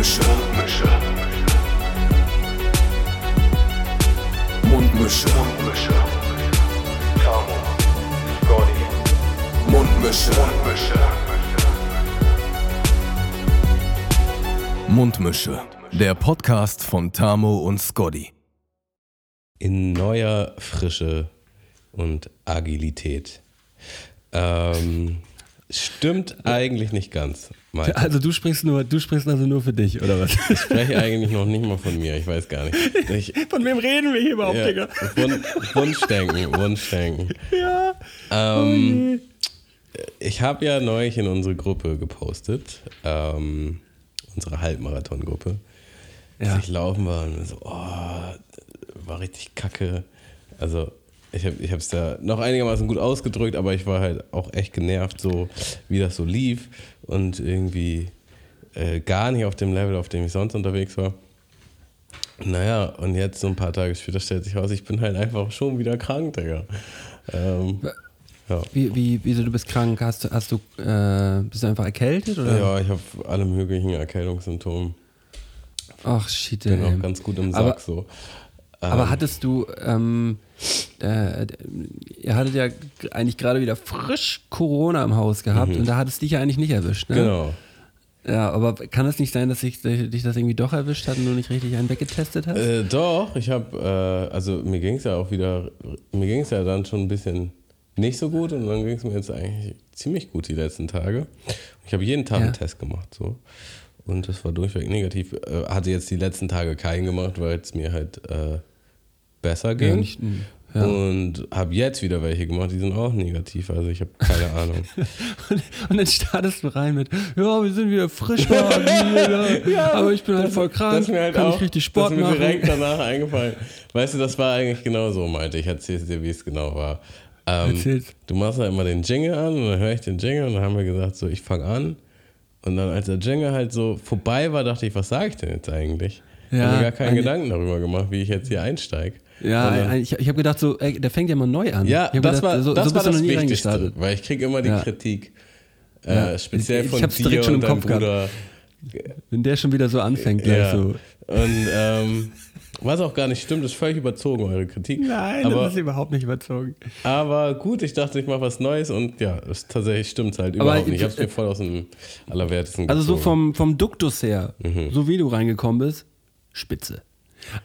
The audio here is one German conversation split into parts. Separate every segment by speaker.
Speaker 1: Mundmische. Mundmische. Mundmische. Tamo. Scotty. Mundmische. Mundmische. Mundmische. Der Podcast von Tamo und Scotty.
Speaker 2: in neuer Frische und Agilität. Ähm, stimmt eigentlich nicht ganz. Malte.
Speaker 3: Also du sprichst nur, du sprichst also nur für dich, oder was?
Speaker 2: Ich spreche eigentlich noch nicht mal von mir, ich weiß gar nicht. Ich,
Speaker 3: Von wem reden wir hier überhaupt,
Speaker 2: ja,
Speaker 3: Digga?
Speaker 2: Wun- Wunschdenken, Wunschdenken.
Speaker 3: Ja.
Speaker 2: Ähm, ich habe ja neulich in unsere Gruppe gepostet, ähm, unsere Halbmarathon-Gruppe, dass
Speaker 3: Ja.
Speaker 2: ich laufen war und so, oh, war richtig kacke. Also ich habe es da noch einigermaßen gut ausgedrückt, aber ich war halt auch echt genervt, so wie das so lief und irgendwie äh, gar nicht auf dem Level, auf dem ich sonst unterwegs war. Naja, und jetzt so ein paar Tage später stellt sich raus, ich bin halt einfach schon wieder krank, Digga. Ähm, ja.
Speaker 3: Wie, wie, wieso du bist krank? Hast, du- hast du, äh, bist du einfach erkältet oder?
Speaker 2: Ja, ich habe alle möglichen Erkältungssymptome.
Speaker 3: Ach shit,
Speaker 2: Bin
Speaker 3: ey.
Speaker 2: auch ganz gut im Sack
Speaker 3: Aber-
Speaker 2: so.
Speaker 3: Aber
Speaker 2: Ähm,
Speaker 3: hattest du, ähm, äh, ihr hattet ja eigentlich gerade wieder frisch Corona im Haus gehabt und da hat es dich ja eigentlich nicht erwischt, ne?
Speaker 2: Mhm. Genau.
Speaker 3: Ja, aber kann es nicht sein, dass sich, dich das irgendwie doch erwischt hat und du nicht richtig einen weggetestet hast?
Speaker 2: Äh, doch, ich habe, äh, also mir ging es ja auch wieder, mir ging es ja dann schon ein bisschen nicht so gut und dann ging es mir jetzt eigentlich ziemlich gut die letzten Tage. Ich habe jeden Tag
Speaker 3: Ja.
Speaker 2: einen Test gemacht so und das war durchweg negativ. Äh, hatte jetzt die letzten Tage keinen gemacht, weil es mir halt äh, besser ging.
Speaker 3: Ja, nicht- ja.
Speaker 2: Und habe jetzt wieder welche gemacht, die sind auch negativ. Also ich habe keine Ahnung.
Speaker 3: Und, und dann startest du rein mit, ja, wir sind wieder frisch da, ja, aber ich bin halt voll krank,
Speaker 2: Das mir halt
Speaker 3: kann
Speaker 2: auch,
Speaker 3: nicht richtig Sport
Speaker 2: das ist mir
Speaker 3: machen.
Speaker 2: direkt danach eingefallen. Weißt du, das war eigentlich genau so, meinte ich. Erzähl's dir, wie es genau war. Ähm,
Speaker 3: Erzähl's.
Speaker 2: du machst ja immer den Jingle an und dann höre ich den Jingle und dann haben wir gesagt, so, ich fange an. Und dann, als der Jingle halt so vorbei war, dachte ich, was sage ich denn jetzt eigentlich? Ich
Speaker 3: Ja,
Speaker 2: habe mir gar keinen
Speaker 3: eine-
Speaker 2: Gedanken darüber gemacht, wie ich jetzt hier einsteige.
Speaker 3: Ja,
Speaker 2: dann-
Speaker 3: ich, ich habe gedacht, so, ey, der fängt ja mal neu an.
Speaker 2: ja das
Speaker 3: gedacht,
Speaker 2: war,
Speaker 3: so,
Speaker 2: das
Speaker 3: so
Speaker 2: war das Wichtigste, weil ich kriege immer die
Speaker 3: Ja.
Speaker 2: Kritik.
Speaker 3: Ja.
Speaker 2: Äh, speziell
Speaker 3: Ich-
Speaker 2: von
Speaker 3: ich hab's
Speaker 2: dir
Speaker 3: direkt schon
Speaker 2: und
Speaker 3: im
Speaker 2: deinem
Speaker 3: Kopf gehabt.
Speaker 2: Bruder.
Speaker 3: Wenn der schon wieder so anfängt, gleich
Speaker 2: Ja.
Speaker 3: so.
Speaker 2: Und ähm, was auch gar nicht stimmt, ist völlig überzogen, eure Kritik.
Speaker 3: Nein,
Speaker 2: aber,
Speaker 3: das ist überhaupt nicht überzogen.
Speaker 2: aber gut, ich dachte, ich mache was Neues und ja, es, tatsächlich stimmt halt
Speaker 3: Aber
Speaker 2: überhaupt nicht. Ich
Speaker 3: ich-
Speaker 2: habe es mir voll aus dem Allerwertesten
Speaker 3: Also so
Speaker 2: gezogen.
Speaker 3: vom, vom Duktus her,
Speaker 2: Mhm.
Speaker 3: so wie du reingekommen bist, spitze.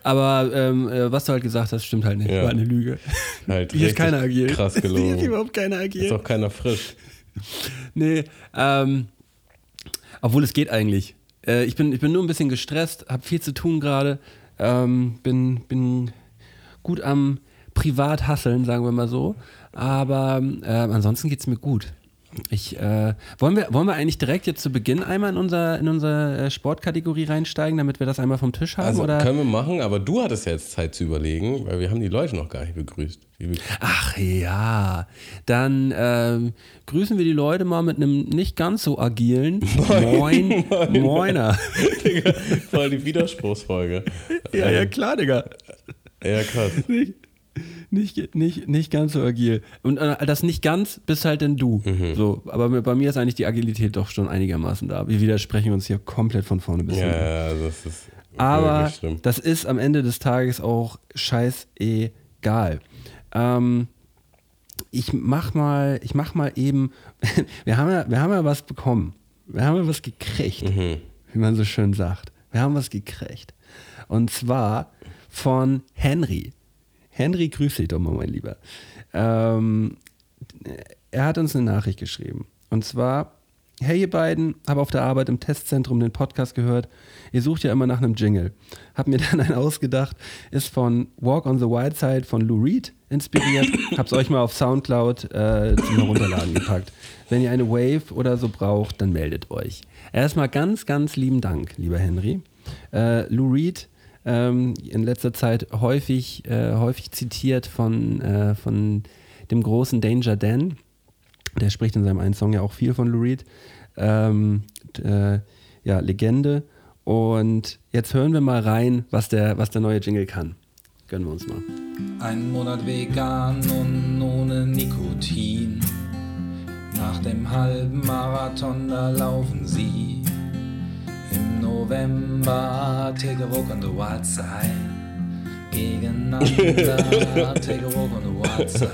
Speaker 3: Aber ähm, äh, was du halt gesagt hast, stimmt halt nicht.
Speaker 2: Ja.
Speaker 3: War eine Lüge.
Speaker 2: Halt
Speaker 3: Hier ist keiner agil.
Speaker 2: Krass
Speaker 3: Hier ist
Speaker 2: gelogen.
Speaker 3: überhaupt keiner
Speaker 2: ist
Speaker 3: agil.
Speaker 2: auch keiner frisch.
Speaker 3: Nee, ähm, obwohl es geht eigentlich. Äh, ich, bin, ich bin nur ein bisschen gestresst, habe viel zu tun gerade, ähm, bin, bin gut am Privat-Hasseln, sagen wir mal so. Aber äh, ansonsten geht es mir gut. Ich, äh, wollen, wir, wollen wir eigentlich direkt jetzt zu Beginn einmal in unser, in unsere äh, Sportkategorie reinsteigen, damit wir das einmal vom Tisch haben?
Speaker 2: Also
Speaker 3: oder?
Speaker 2: können wir machen, aber du hattest jetzt Zeit zu überlegen, weil wir haben die Leute noch gar nicht begrüßt.
Speaker 3: Ach ja, dann ähm, grüßen wir die Leute mal mit einem nicht ganz so agilen Moin, Moiner.
Speaker 2: Digga, Voll die Widerspruchsfolge.
Speaker 3: Ja, ja, klar, Digga.
Speaker 2: Ja, krass.
Speaker 3: Nicht, nicht, nicht, nicht ganz so agil. Und äh, das nicht ganz bist halt denn du.
Speaker 2: Mhm.
Speaker 3: So, aber bei mir ist eigentlich die Agilität doch schon einigermaßen da. Wir widersprechen uns hier komplett von vorne bis
Speaker 2: Ja,
Speaker 3: hinten.
Speaker 2: ja, das ist
Speaker 3: Aber das ist am Ende des Tages auch scheißegal. Ähm, ich mach mal, ich mach mal eben, wir haben ja, wir haben ja was bekommen. Wir haben ja was gekriegt,
Speaker 2: Mhm.
Speaker 3: wie man so schön sagt. Wir haben was gekriegt. Und zwar von Henry. Henry, grüß dich doch mal, mein Lieber. Ähm, er hat uns eine Nachricht geschrieben. Und zwar, hey ihr beiden, habe auf der Arbeit im Testzentrum den Podcast gehört. Ihr sucht ja immer nach einem Jingle. Hab mir dann einen ausgedacht, ist von Walk on the Wild Side von Lou Reed inspiriert. Hab's euch mal auf Soundcloud äh, zum Herunterladen gepackt. Wenn ihr eine Wave oder so braucht, dann meldet euch. Erstmal ganz, ganz lieben Dank, lieber Henry. Äh, Lou Reed ähm, in letzter Zeit häufig, äh, häufig zitiert von, äh, von dem großen Danger Dan. Der spricht in seinem einen Song ja auch viel von Lou Reed. Ähm, äh, ja, Legende. Und jetzt hören wir mal rein, was der, was der neue Jingle kann. Gönnen wir uns mal.
Speaker 4: Ein Monat vegan und ohne Nikotin. Nach dem halben Marathon, da laufen sie im November, take a walk on the wild side. Gegeneinander, take a walk on the wild side.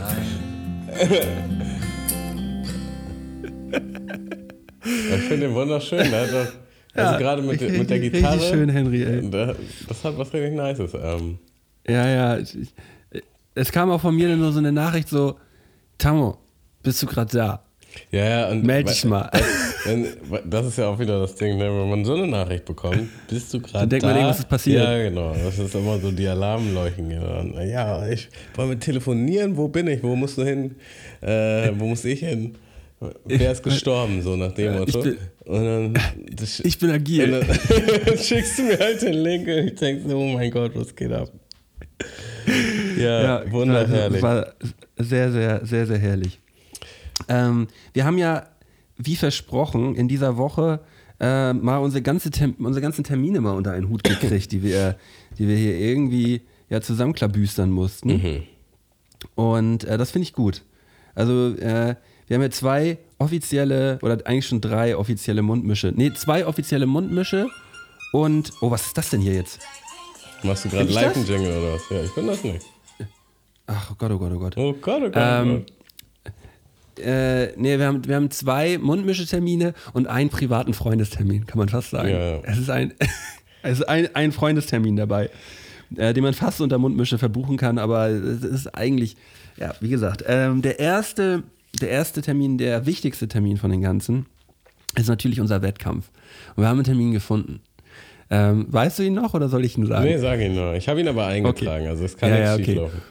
Speaker 2: Ich finde den wunderschön. Der hat doch, also gerade mit,
Speaker 3: richtig-
Speaker 2: mit der
Speaker 3: richtig
Speaker 2: Gitarre.
Speaker 3: schön, Henry, ey.
Speaker 2: da- Das hat was richtig Nices. Ähm,
Speaker 3: Ja, ja. ich- ich- Es kam auch von mir nur so eine Nachricht so, Tamo, bist du gerade da?
Speaker 2: ja, ja. Und
Speaker 3: Meld dich mal.
Speaker 2: Wenn, das ist ja auch wieder das Ding, ne? wenn man so eine Nachricht bekommt, bist du gerade
Speaker 3: Dann denkt
Speaker 2: da?
Speaker 3: man, irgendwas ist passiert.
Speaker 2: Ja, genau. Das ist immer so die Alarmleuchten. Ja, ich wollen wir telefonieren? Wo bin ich? Wo musst du hin? Äh, wo muss ich hin? Wer ist gestorben? So nach dem
Speaker 3: Ja, ich
Speaker 2: Motto.
Speaker 3: bin-
Speaker 2: und dann, das,
Speaker 3: Ich bin agil.
Speaker 2: und dann schickst du mir halt den Link und ich denke so, oh mein Gott, was geht ab? Ja, wunderherrlich.
Speaker 3: War sehr, sehr, sehr, sehr herrlich. Ähm, wir haben ja, wie versprochen, in dieser Woche äh, mal unsere, ganze Tem unsere ganzen Termine mal unter einen Hut gekriegt, die wir, die wir hier irgendwie ja zusammenklabüstern mussten.
Speaker 2: Mhm.
Speaker 3: Und äh, das finde ich gut. Also, äh, wir haben ja zwei offizielle, oder eigentlich schon drei offizielle Mundmische. Nee, zwei offizielle Mundmische und, oh, was ist das denn hier jetzt?
Speaker 2: Machst du gerade
Speaker 3: Bin ich
Speaker 2: live
Speaker 3: das?
Speaker 2: einen Jingle oder was? Ja, ich bin das nicht.
Speaker 3: Ach oh Gott, oh Gott, oh Gott.
Speaker 2: Oh Gott, oh Gott.
Speaker 3: Ähm,
Speaker 2: oh Gott.
Speaker 3: Äh, nee, wir haben, wir haben zwei Mundmischetermine und einen privaten Freundestermin, kann man fast sagen.
Speaker 2: Ja.
Speaker 3: Es ist ein, es ist ein, ein Freundestermin dabei, äh, den man fast unter Mundmische verbuchen kann, aber es ist eigentlich, ja, wie gesagt, ähm, der erste, der erste Termin, der wichtigste Termin von den ganzen, ist natürlich unser Wettkampf. Und wir haben einen Termin gefunden. Ähm, weißt du ihn noch oder soll ich ihn sagen?
Speaker 2: Nee, sag ihn nur. Ich habe ihn aber eingetragen, also es kann
Speaker 3: Ja,
Speaker 2: nichts
Speaker 3: ja, okay.
Speaker 2: schieflaufen.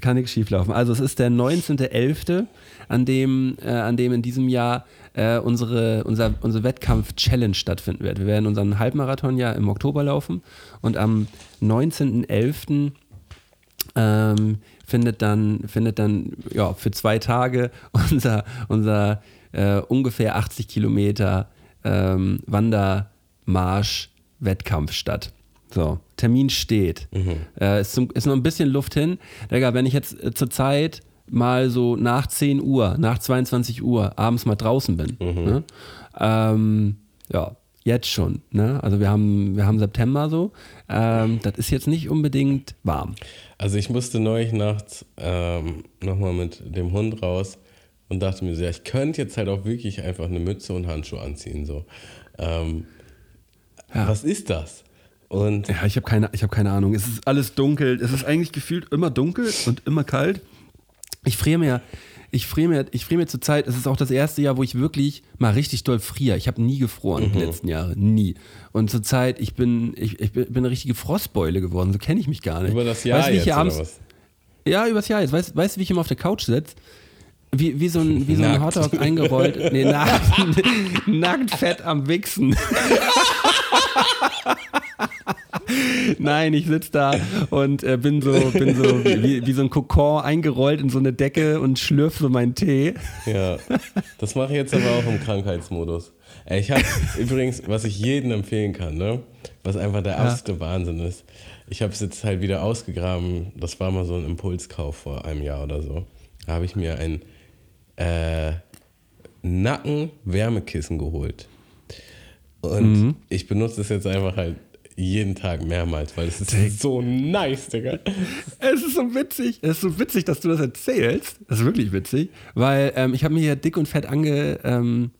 Speaker 3: Kann nichts schieflaufen. Also es ist der 19.11., an dem, äh, an dem in diesem Jahr äh, unsere, unser, unsere Wettkampf-Challenge stattfinden wird. Wir werden unseren Halbmarathon ja im Oktober laufen und am 19.11. Ähm, findet dann, findet dann ja, für zwei Tage unser, unser äh, ungefähr 80 Kilometer ähm, Wandermarsch-Wettkampf statt. So, Termin steht. Äh, ist, zum, ist noch ein bisschen Luft hin. Digga, wenn ich jetzt äh, zur Zeit mal so nach 10 Uhr, nach 22 Uhr abends mal draußen bin, ne? ähm, ja, jetzt schon. Ne? Also wir haben, wir haben September so. Ähm, das ist jetzt nicht unbedingt warm.
Speaker 2: Also ich musste neulich nachts ähm, nochmal mit dem Hund raus und dachte mir so, ja, ich könnte jetzt halt auch wirklich einfach eine Mütze und Handschuhe anziehen. So. Ähm,
Speaker 3: Ja.
Speaker 2: Was ist das? Und
Speaker 3: Ja, ich habe keine, ich hab keine Ahnung. Es ist alles dunkel. Es ist eigentlich gefühlt immer dunkel und immer kalt. Ich friere mir, ich friere mir, ich friere mir zur Zeit, es ist auch das erste Jahr, wo ich wirklich mal richtig doll friere. Ich habe nie gefroren die letzten Jahre. Nie. Und zur Zeit, ich bin, ich, ich bin eine richtige Frostbeule geworden. So kenne ich mich gar nicht.
Speaker 2: über das Jahr
Speaker 3: weißt,
Speaker 2: jetzt
Speaker 3: abends,
Speaker 2: oder was?
Speaker 3: Ja, übers Jahr jetzt. Weißt, weißt du, wie ich immer auf der Couch sitze? Wie, wie so ein, wie so ein
Speaker 2: Nackt.
Speaker 3: Hotdog eingerollt. Nee, nackt, nackt fett am Wichsen. Nein, ich sitze da und äh, bin so, bin so wie, wie so ein Kokon eingerollt in so eine Decke und schlürf so meinen Tee.
Speaker 2: Ja, das mache ich jetzt aber auch im Krankheitsmodus. Ich habe übrigens, was ich jedem empfehlen kann, ne? was einfach der absolute Wahnsinn ist. Ich habe es jetzt halt wieder ausgegraben. Das war mal so ein Impulskauf vor einem Jahr oder so. Da habe ich mir ein äh, Nacken-Wärmekissen geholt. Und ich benutze es jetzt einfach halt jeden Tag mehrmals, weil es ist so nice, Digga.
Speaker 3: Es ist so witzig, es ist so witzig, dass du das erzählst. Das ist wirklich witzig, weil ähm, ich habe mir hier dick und fett ange, ähm,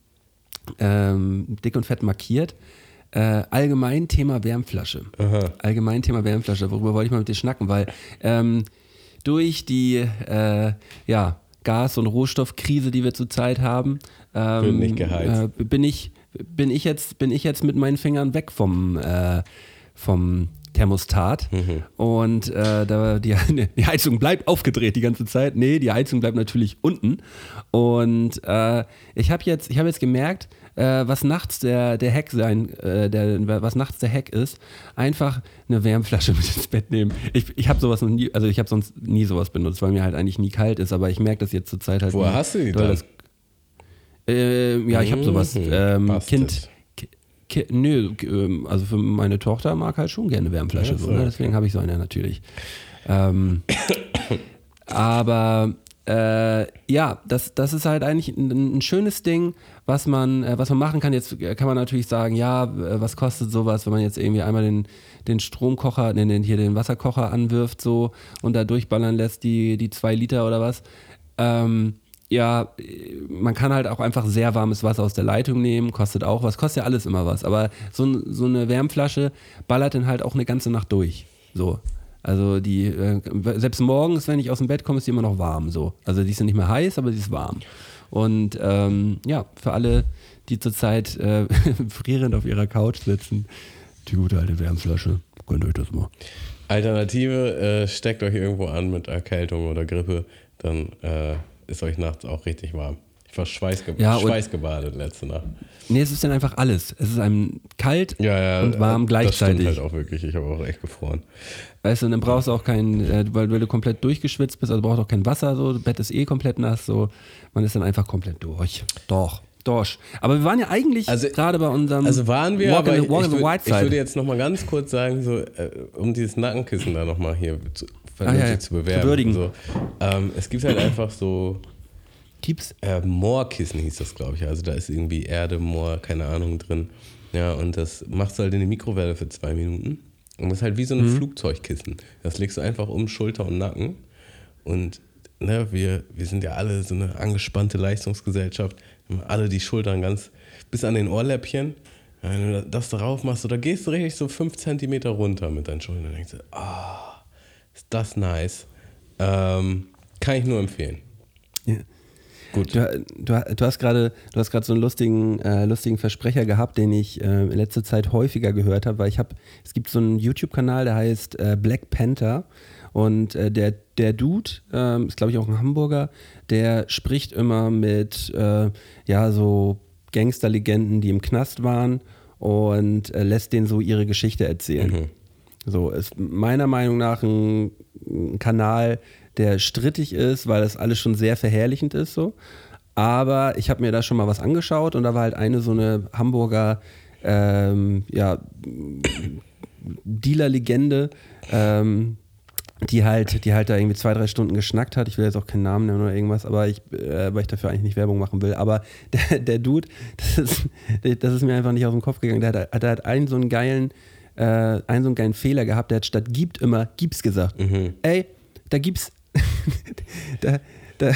Speaker 3: ähm, dick und fett markiert. Äh, allgemein Thema Wärmflasche. Allgemein Thema Wärmflasche. Worüber wollte ich mal mit dir schnacken? Weil ähm, durch die äh, ja, Gas- und Rohstoffkrise, die wir zurzeit haben, ähm,
Speaker 2: Wird nicht geheizt.
Speaker 3: Äh, bin ich bin ich jetzt bin ich jetzt mit meinen Fingern weg vom äh, vom Thermostat und äh, da die, die Heizung bleibt aufgedreht die ganze Zeit. Nee, die Heizung bleibt natürlich unten und äh, ich habe jetzt ich habe jetzt gemerkt, äh, was nachts der der Hack sein äh, der was nachts der Hack ist, einfach eine Wärmflasche mit ins Bett nehmen. Ich, ich habe sowas noch nie, also ich habe sonst nie sowas benutzt, weil mir halt eigentlich nie kalt ist, aber ich merke das jetzt zur Zeit halt.
Speaker 2: Woher hast du die dann?
Speaker 3: das- äh, ja, ich habe sowas.
Speaker 2: Mhm,
Speaker 3: Ähm, kind. Ki- nö, ähm, also für meine Tochter mag halt schon gerne Wärmflasche,
Speaker 2: Ach
Speaker 3: so, ne? deswegen habe ich so eine natürlich. Ähm, aber äh, ja, das, das ist halt eigentlich ein, ein schönes Ding, was man, äh, was man machen kann. Jetzt kann man natürlich sagen, ja, äh, was kostet sowas, wenn man jetzt irgendwie einmal den, den Stromkocher, den, den, hier den Wasserkocher anwirft so und da durchballern lässt, die, die zwei Liter oder was. Ähm, ja, man kann halt auch einfach sehr warmes Wasser aus der Leitung nehmen, kostet auch was, kostet ja alles immer was. Aber so, so eine Wärmflasche ballert dann halt auch eine ganze Nacht durch. So. Also die, äh, selbst morgens, wenn ich aus dem Bett komme, ist die immer noch warm. So. Also die ist ja nicht mehr heiß, aber sie ist warm. Und ähm, ja, für alle, die zurzeit äh, frierend auf ihrer Couch sitzen, die gute alte Wärmflasche, gönnt euch das mal.
Speaker 2: Alternative, äh, steckt euch irgendwo an mit Erkältung oder Grippe, dann äh, ist euch nachts auch richtig warm. Ich war schweißge
Speaker 3: Ja,
Speaker 2: schweißgebadet letzte Nacht.
Speaker 3: Nee, es ist dann einfach alles. Es ist einem kalt
Speaker 2: Ja, ja.
Speaker 3: und warm gleichzeitig.
Speaker 2: Das stimmt halt auch wirklich. Ich habe auch echt gefroren.
Speaker 3: Weißt du, und dann brauchst du auch kein, äh, weil, weil du komplett durchgeschwitzt bist, also brauchst du auch kein Wasser, so, das Bett ist eh komplett nass, so, man ist dann einfach komplett durch. Doch, durch. Aber wir waren ja eigentlich
Speaker 2: Also-
Speaker 3: gerade bei unserem
Speaker 2: Also waren wir,
Speaker 3: Walk,
Speaker 2: aber
Speaker 3: in the, walk
Speaker 2: ich,
Speaker 3: in the
Speaker 2: ich würde jetzt nochmal ganz kurz sagen, so, äh, um dieses Nackenkissen da nochmal hier zu,
Speaker 3: Ah, ja, ja.
Speaker 2: zu bewerben.
Speaker 3: Zu.
Speaker 2: So. Ähm, es gibt halt einfach so
Speaker 3: Keeps.
Speaker 2: äh, Moorkissen hieß das, glaube ich. Also da ist irgendwie Erde, Moor, keine Ahnung drin. Ja, und das machst du halt in die Mikrowelle für zwei Minuten. Und das ist halt wie so ein
Speaker 3: Mhm.
Speaker 2: Flugzeugkissen. Das legst du einfach um Schulter und Nacken. Und ne, wir, wir sind ja alle so eine angespannte Leistungsgesellschaft. Alle die Schultern ganz bis an den Ohrläppchen. Wenn du das drauf machst, da gehst du richtig so fünf Zentimeter runter mit deinen Schultern. Dann denkst du, ah, ist das nice. Ähm, kann ich nur empfehlen.
Speaker 3: Ja.
Speaker 2: Gut.
Speaker 3: Du, du, du hast gerade, du hast gerade so einen lustigen, äh, lustigen Versprecher gehabt, den ich äh, in letzter Zeit häufiger gehört habe, weil ich habe, es gibt so einen YouTube-Kanal, der heißt äh, Black Panther und äh, der, der Dude, ähm, ist glaube ich auch ein Hamburger, der spricht immer mit, äh, ja, so Gangsterlegenden, die im Knast waren und äh, lässt denen so ihre Geschichte erzählen. So, ist meiner Meinung nach ein, ein Kanal, der strittig ist, weil das alles schon sehr verherrlichend ist so. Aber ich habe mir da schon mal was angeschaut und da war halt eine so eine Hamburger ähm, ja, Dealer-Legende, ähm, die halt, die halt da irgendwie zwei, drei Stunden geschnackt hat. Ich will jetzt auch keinen Namen nennen oder irgendwas, aber ich, äh, weil ich dafür eigentlich nicht Werbung machen will. Aber der, der Dude, das ist, das ist mir einfach nicht aus dem Kopf gegangen. Der hat, der hat einen so einen geilen, äh, einen so einen geilen Fehler gehabt. Der hat statt gibt immer gibt's gesagt. Ey, da gibt's, da, da,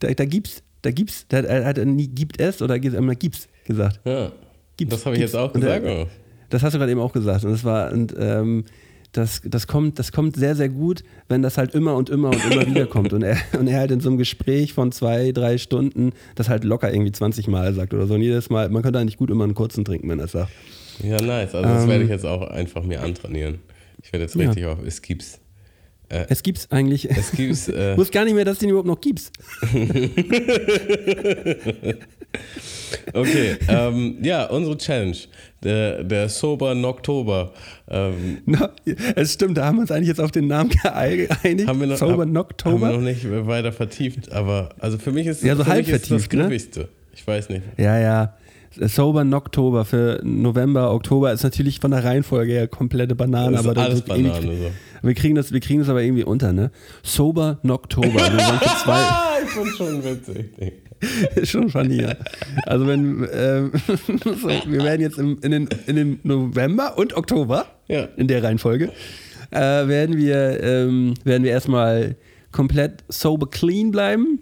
Speaker 3: da, da gibt's, da gibt's, da hat er nie gibt es oder immer gibt's gesagt.
Speaker 2: Ja.
Speaker 3: Gibt's,
Speaker 2: das habe ich
Speaker 3: gibt's.
Speaker 2: jetzt auch
Speaker 3: Und,
Speaker 2: gesagt.
Speaker 3: äh,
Speaker 2: oh.
Speaker 3: Das hast du gerade eben auch gesagt. Und das war, und ähm, das, das, kommt, das kommt sehr, sehr gut, wenn das halt immer und immer und immer wieder kommt. Und er, und er halt in so einem Gespräch von zwei, drei Stunden das halt locker irgendwie 20 Mal sagt oder so. Und jedes Mal, man könnte eigentlich gut immer einen kurzen trinken, wenn er es sagt.
Speaker 2: Ja, nice. Also das
Speaker 3: Ähm,
Speaker 2: werde ich jetzt auch einfach mir antrainieren. Ich werde jetzt
Speaker 3: Ja.
Speaker 2: richtig auf es gibt's.
Speaker 3: Es gibt's eigentlich.
Speaker 2: Es gibt's. Äh,
Speaker 3: Ich wusste gar nicht mehr, dass es den überhaupt noch gibt's.
Speaker 2: okay, ähm, ja, unsere Challenge. Der, der Sober Noktober. Ähm,
Speaker 3: Na, es stimmt, da haben wir uns eigentlich jetzt auf den Namen geeinigt.
Speaker 2: haben wir noch,
Speaker 3: Sober
Speaker 2: hab- haben wir noch nicht weiter vertieft, aber also für mich ist,
Speaker 3: Ja, so halb
Speaker 2: ist das
Speaker 3: vertieft, ne?
Speaker 2: griffigste. Ich weiß nicht.
Speaker 3: Ja, ja. Sober Noctober für November, Oktober ist natürlich von der Reihenfolge her komplette Banane,
Speaker 2: Das ist
Speaker 3: aber
Speaker 2: alles Banane. So.
Speaker 3: Wir kriegen, das, wir kriegen das aber irgendwie unter, ne? Sober
Speaker 2: Ah, ich bin schon witzig.
Speaker 3: schon ja. Also wenn, ähm, so, wir werden jetzt im, in, den, in den November und Oktober,
Speaker 2: Ja.
Speaker 3: in der Reihenfolge, äh, werden wir, ähm, werden wir erstmal komplett sober clean bleiben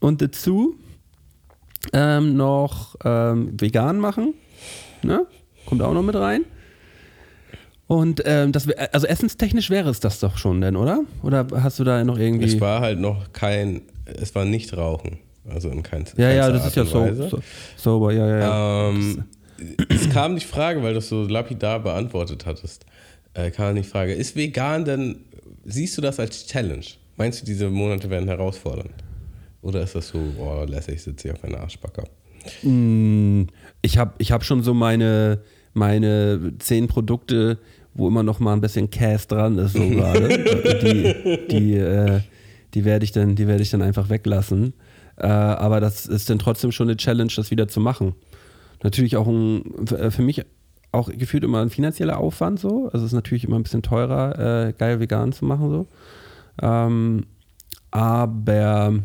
Speaker 3: und dazu ähm, noch ähm, vegan machen. Ne? Kommt auch noch mit rein. Und ähm, das, also essenstechnisch wäre es das doch schon, denn, oder? Oder hast du da noch irgendwie.
Speaker 2: Es war halt noch kein, es war nicht Rauchen. Also in kein,
Speaker 3: ja, ja, das ist ja
Speaker 2: Art
Speaker 3: so, so, sober, ja, ja, ja.
Speaker 2: Ähm, es kam die Frage, weil du es so lapidar beantwortet hattest, äh, kam die Frage, ist vegan denn, siehst du das als Challenge? Meinst du, diese Monate werden herausfordernd? Oder ist das so, oh, lässig, sitze ich auf einer Arschbacke?
Speaker 3: Mm, Ich habe ich hab schon so meine, meine zehn Produkte, wo immer noch mal ein bisschen Cash dran ist, so gerade. die die, äh, die werde ich, dann- die werd ich dann einfach weglassen. Äh, aber das ist dann trotzdem schon eine Challenge, das wieder zu machen. Natürlich auch ein, für für mich auch gefühlt immer ein finanzieller Aufwand so. Also es ist natürlich immer ein bisschen teurer, äh, geil vegan zu machen so. Ähm, aber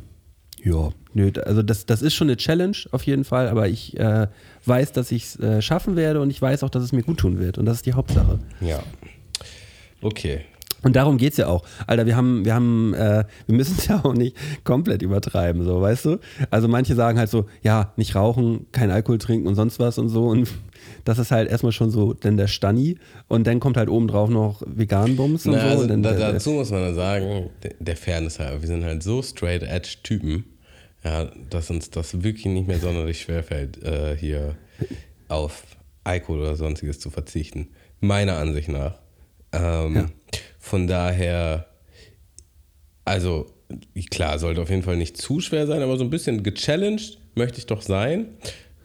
Speaker 3: ja, nö, also das, das ist schon eine Challenge auf jeden Fall, aber ich äh, weiß, dass ich es äh, schaffen werde und ich weiß auch, dass es mir gut tun wird und das ist die Hauptsache.
Speaker 2: Ja. Okay.
Speaker 3: Und darum geht es ja auch. Alter, wir haben, wir haben, äh, wir müssen es ja auch nicht komplett übertreiben, so, weißt du? Also manche sagen halt so, ja, nicht rauchen, kein Alkohol trinken und sonst was und so. Und das ist halt erstmal schon so denn der Stani. Und dann kommt halt obendrauf noch Vegan-Bums und
Speaker 2: Na,
Speaker 3: so.
Speaker 2: also
Speaker 3: und dann
Speaker 2: da,
Speaker 3: der-
Speaker 2: dazu muss man dann sagen, der, der Fairness halber, wir sind halt so straight edge Typen, ja, dass uns das wirklich nicht mehr sonderlich schwerfällt, äh, hier auf Alkohol oder sonstiges zu verzichten. Meiner Ansicht nach. Ähm,
Speaker 3: Ja.
Speaker 2: Von daher, also klar, sollte auf jeden Fall nicht zu schwer sein, aber so ein bisschen gechallenged möchte ich doch sein.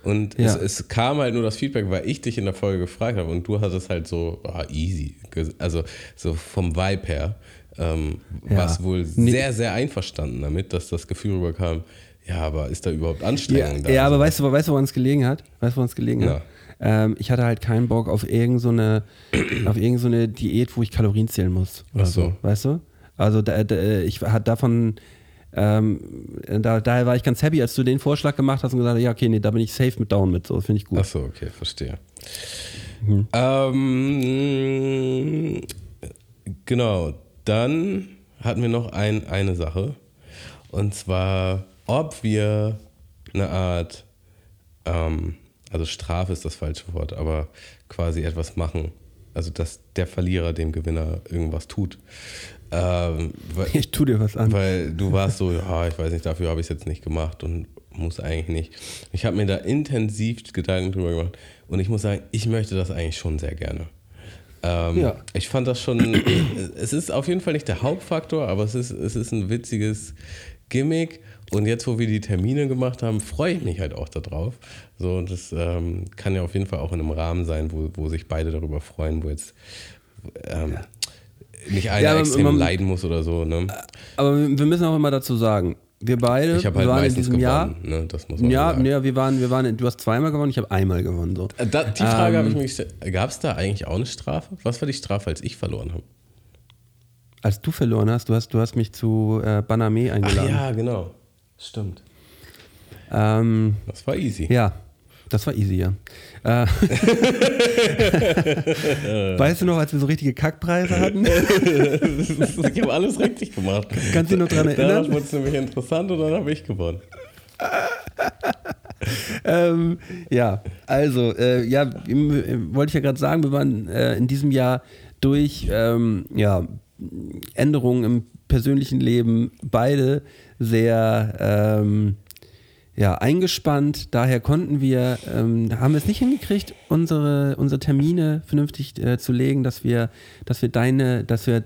Speaker 2: Und
Speaker 3: Ja.
Speaker 2: es, es kam halt nur das Feedback, weil ich dich in der Folge gefragt habe und du hattest halt so ah, easy, also so vom Vibe her, ähm,
Speaker 3: Ja.
Speaker 2: warst wohl
Speaker 3: Nee.
Speaker 2: sehr, sehr einverstanden damit, dass das Gefühl rüberkam, ja, aber ist da überhaupt
Speaker 3: Ja,
Speaker 2: Anstrengung da?
Speaker 3: ja, aber weißt du, weißt du, woran es gelegen hat? Weißt du, woran es gelegen hat? Ähm, ich hatte halt keinen Bock auf irgendeine so eine- auf irgend so eine Diät, wo ich Kalorien zählen muss.
Speaker 2: Ach so.
Speaker 3: so. Weißt du? Also da, da, ich hatte davon, ähm, da, daher war ich ganz happy, als du den Vorschlag gemacht hast und gesagt hast, ja, okay, nee, da bin ich safe mit down mit, so, finde ich gut.
Speaker 2: Ach so, okay, verstehe.
Speaker 3: Mhm.
Speaker 2: Ähm, genau, dann hatten wir noch ein, eine Sache. Und zwar, ob wir eine Art, ähm, also Strafe ist das falsche Wort, aber quasi etwas machen. Also, dass der Verlierer dem Gewinner irgendwas tut. Ähm, weil,
Speaker 3: Ich tu dir was an.
Speaker 2: weil du warst so, ja, ich weiß nicht, dafür habe ich es jetzt nicht gemacht und muss eigentlich nicht. Ich habe mir da intensiv Gedanken drüber gemacht und ich muss sagen, ich möchte das eigentlich schon sehr gerne. Ähm,
Speaker 3: Ja.
Speaker 2: Ich fand das schon, es ist auf jeden Fall nicht der Hauptfaktor, aber es ist, es ist ein witziges Gimmick. Und jetzt, wo wir die Termine gemacht haben, freue ich mich halt auch darauf. So, das ähm, kann ja auf jeden Fall auch in einem Rahmen sein, wo, wo sich beide darüber freuen, wo jetzt ähm, nicht einer
Speaker 3: Ja,
Speaker 2: extrem
Speaker 3: man-
Speaker 2: leiden muss oder so. Ne?
Speaker 3: Aber wir müssen auch immer dazu sagen, wir beide
Speaker 2: Ich habe
Speaker 3: wir
Speaker 2: halt
Speaker 3: waren in
Speaker 2: meistens
Speaker 3: diesem
Speaker 2: gewonnen,
Speaker 3: Jahr.
Speaker 2: ne? das muss man
Speaker 3: Ja,
Speaker 2: sagen.
Speaker 3: ja, wir waren, wir waren, du hast zweimal gewonnen, ich habe einmal gewonnen. So.
Speaker 2: Da, die Frage
Speaker 3: Ähm,
Speaker 2: habe ich mir gestellt, gab es da eigentlich auch eine Strafe? Was war die Strafe, als ich verloren habe?
Speaker 3: Als du verloren hast, du hast, du hast mich zu äh, Baname
Speaker 2: Ach
Speaker 3: eingeladen.
Speaker 2: ja, genau. Stimmt.
Speaker 3: Ähm,
Speaker 2: Das war easy.
Speaker 3: ja, das war easy, ja. Äh, weißt du noch, als wir so richtige Kackpreise hatten?
Speaker 2: ich habe alles richtig gemacht.
Speaker 3: Kannst du dich noch dran
Speaker 2: Danach
Speaker 3: erinnern?
Speaker 2: wurde es nämlich interessant und dann habe ich gewonnen.
Speaker 3: ähm, ja, also, äh, ja, wollte ich ja gerade sagen, wir waren äh, in diesem Jahr durch ähm, ja, Änderungen im persönlichen Leben beide sehr ähm, ja, eingespannt. Daher konnten wir, ähm, haben wir es nicht hingekriegt, unsere, unsere Termine vernünftig äh, zu legen, dass wir, dass wir deine, dass wir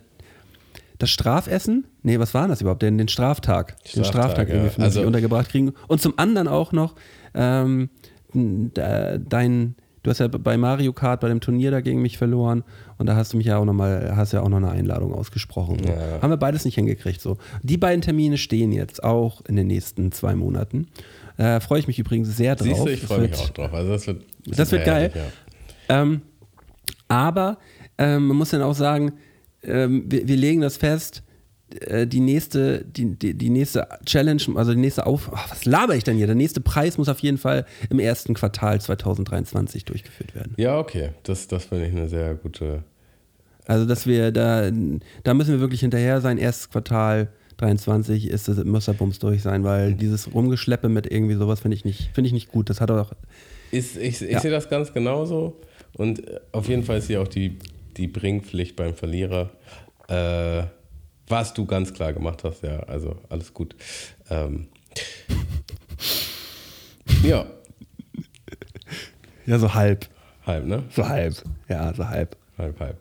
Speaker 3: das Strafessen, nee, was war das überhaupt? Den, den Straftag, den
Speaker 2: Straftag,
Speaker 3: Straftag
Speaker 2: ja.
Speaker 3: irgendwie vernünftig
Speaker 2: Also-
Speaker 3: untergebracht kriegen. Und zum anderen auch noch ähm, da- dein, du hast ja bei Mario Kart bei dem Turnier da gegen mich verloren und da hast du mich ja auch noch mal, hast ja auch noch eine Einladung ausgesprochen. So.
Speaker 2: Ja.
Speaker 3: Haben wir beides nicht hingekriegt. So. Die beiden Termine stehen jetzt auch in den nächsten zwei Monaten. Äh, freue ich mich übrigens sehr drauf.
Speaker 2: Siehst du, ich
Speaker 3: Das
Speaker 2: freue mich auch drauf. Also das wird,
Speaker 3: Das wird geil.
Speaker 2: Ja.
Speaker 3: ähm, aber ähm, man muss dann auch sagen, ähm, wir, wir legen das fest, die nächste, die, die, die nächste Challenge, also die nächste Auf... Ach, was laber ich denn hier? Der nächste Preis muss auf jeden Fall im ersten Quartal 2023 durchgeführt werden.
Speaker 2: Ja, okay. Das, das finde ich eine sehr gute.
Speaker 3: Also, dass wir da, da müssen wir wirklich hinterher sein. Erstes Quartal 23 ist es, muss der Bums durch sein, weil dieses Rumgeschleppe mit irgendwie sowas finde ich nicht, finde ich nicht gut. Das hat auch,
Speaker 2: Ist, ich ich
Speaker 3: Ja.
Speaker 2: sehe das ganz genauso. Und äh, auf jeden Fall ist hier auch die, die Bringpflicht beim Verlierer. Äh, was du ganz klar gemacht hast, ja, also alles gut. Ähm, ja,
Speaker 3: ja, so halb.
Speaker 2: halb, ne?
Speaker 3: So halb. Ja, so halb.
Speaker 2: Halb, halb.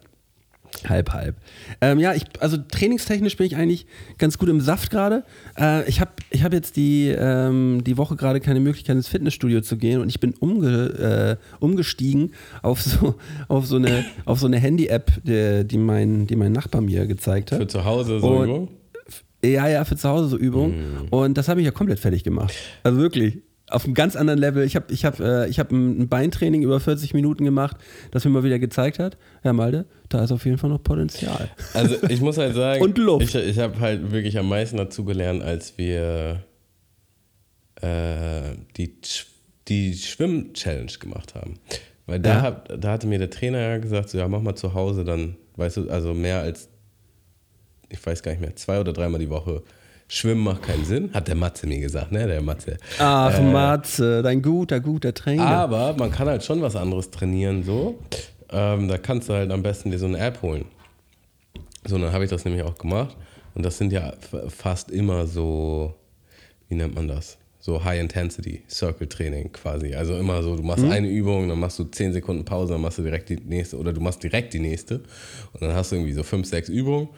Speaker 3: Halb, halb. Ähm, ja, ich, also trainingstechnisch bin ich eigentlich ganz gut im Saft gerade. Äh, ich habe ich hab jetzt die, ähm, die Woche gerade keine Möglichkeit ins Fitnessstudio zu gehen und ich bin umge, äh, umgestiegen auf so, auf so eine, auf so eine Handy-App, die, die, mein, die mein Nachbar mir gezeigt hat.
Speaker 2: Für zu Hause so
Speaker 3: Und-
Speaker 2: Übung?
Speaker 3: Ja, ja, für zu Hause so Übungen. Und das habe ich ja komplett fertig gemacht. Also wirklich. Auf einem ganz anderen Level. Ich habe ich hab, äh, ich hab ein ein Beintraining über 40 Minuten gemacht, das mir mal wieder gezeigt hat, Herr Malde, da ist auf jeden Fall noch Potenzial.
Speaker 2: Also ich muss halt sagen,
Speaker 3: Und Luft.
Speaker 2: ich, ich habe halt wirklich am meisten dazugelernt, als wir äh, die, die Schwimm-Challenge gemacht haben. Weil da,
Speaker 3: Ja.
Speaker 2: hat, da hatte mir der Trainer ja gesagt, so ja, mach mal zu Hause dann, weißt du, also mehr als, ich weiß gar nicht mehr, zwei oder dreimal die Woche Schwimmen macht keinen Sinn, hat der Matze mir gesagt, ne, der Matze.
Speaker 3: Ach,
Speaker 2: Äh,
Speaker 3: Matze, dein guter, guter Trainer.
Speaker 2: Aber man kann halt schon was anderes trainieren, so. Ähm, da kannst du halt am besten dir so eine App holen. So, dann habe ich das nämlich auch gemacht. Und das sind ja fast immer so, wie nennt man das? So High-Intensity, Circle-Training quasi. Also immer so, du machst eine Übung, dann machst du 10 Sekunden Pause, dann machst du direkt die nächste oder du machst direkt die nächste. Und dann hast du irgendwie so 5, 6 Übungen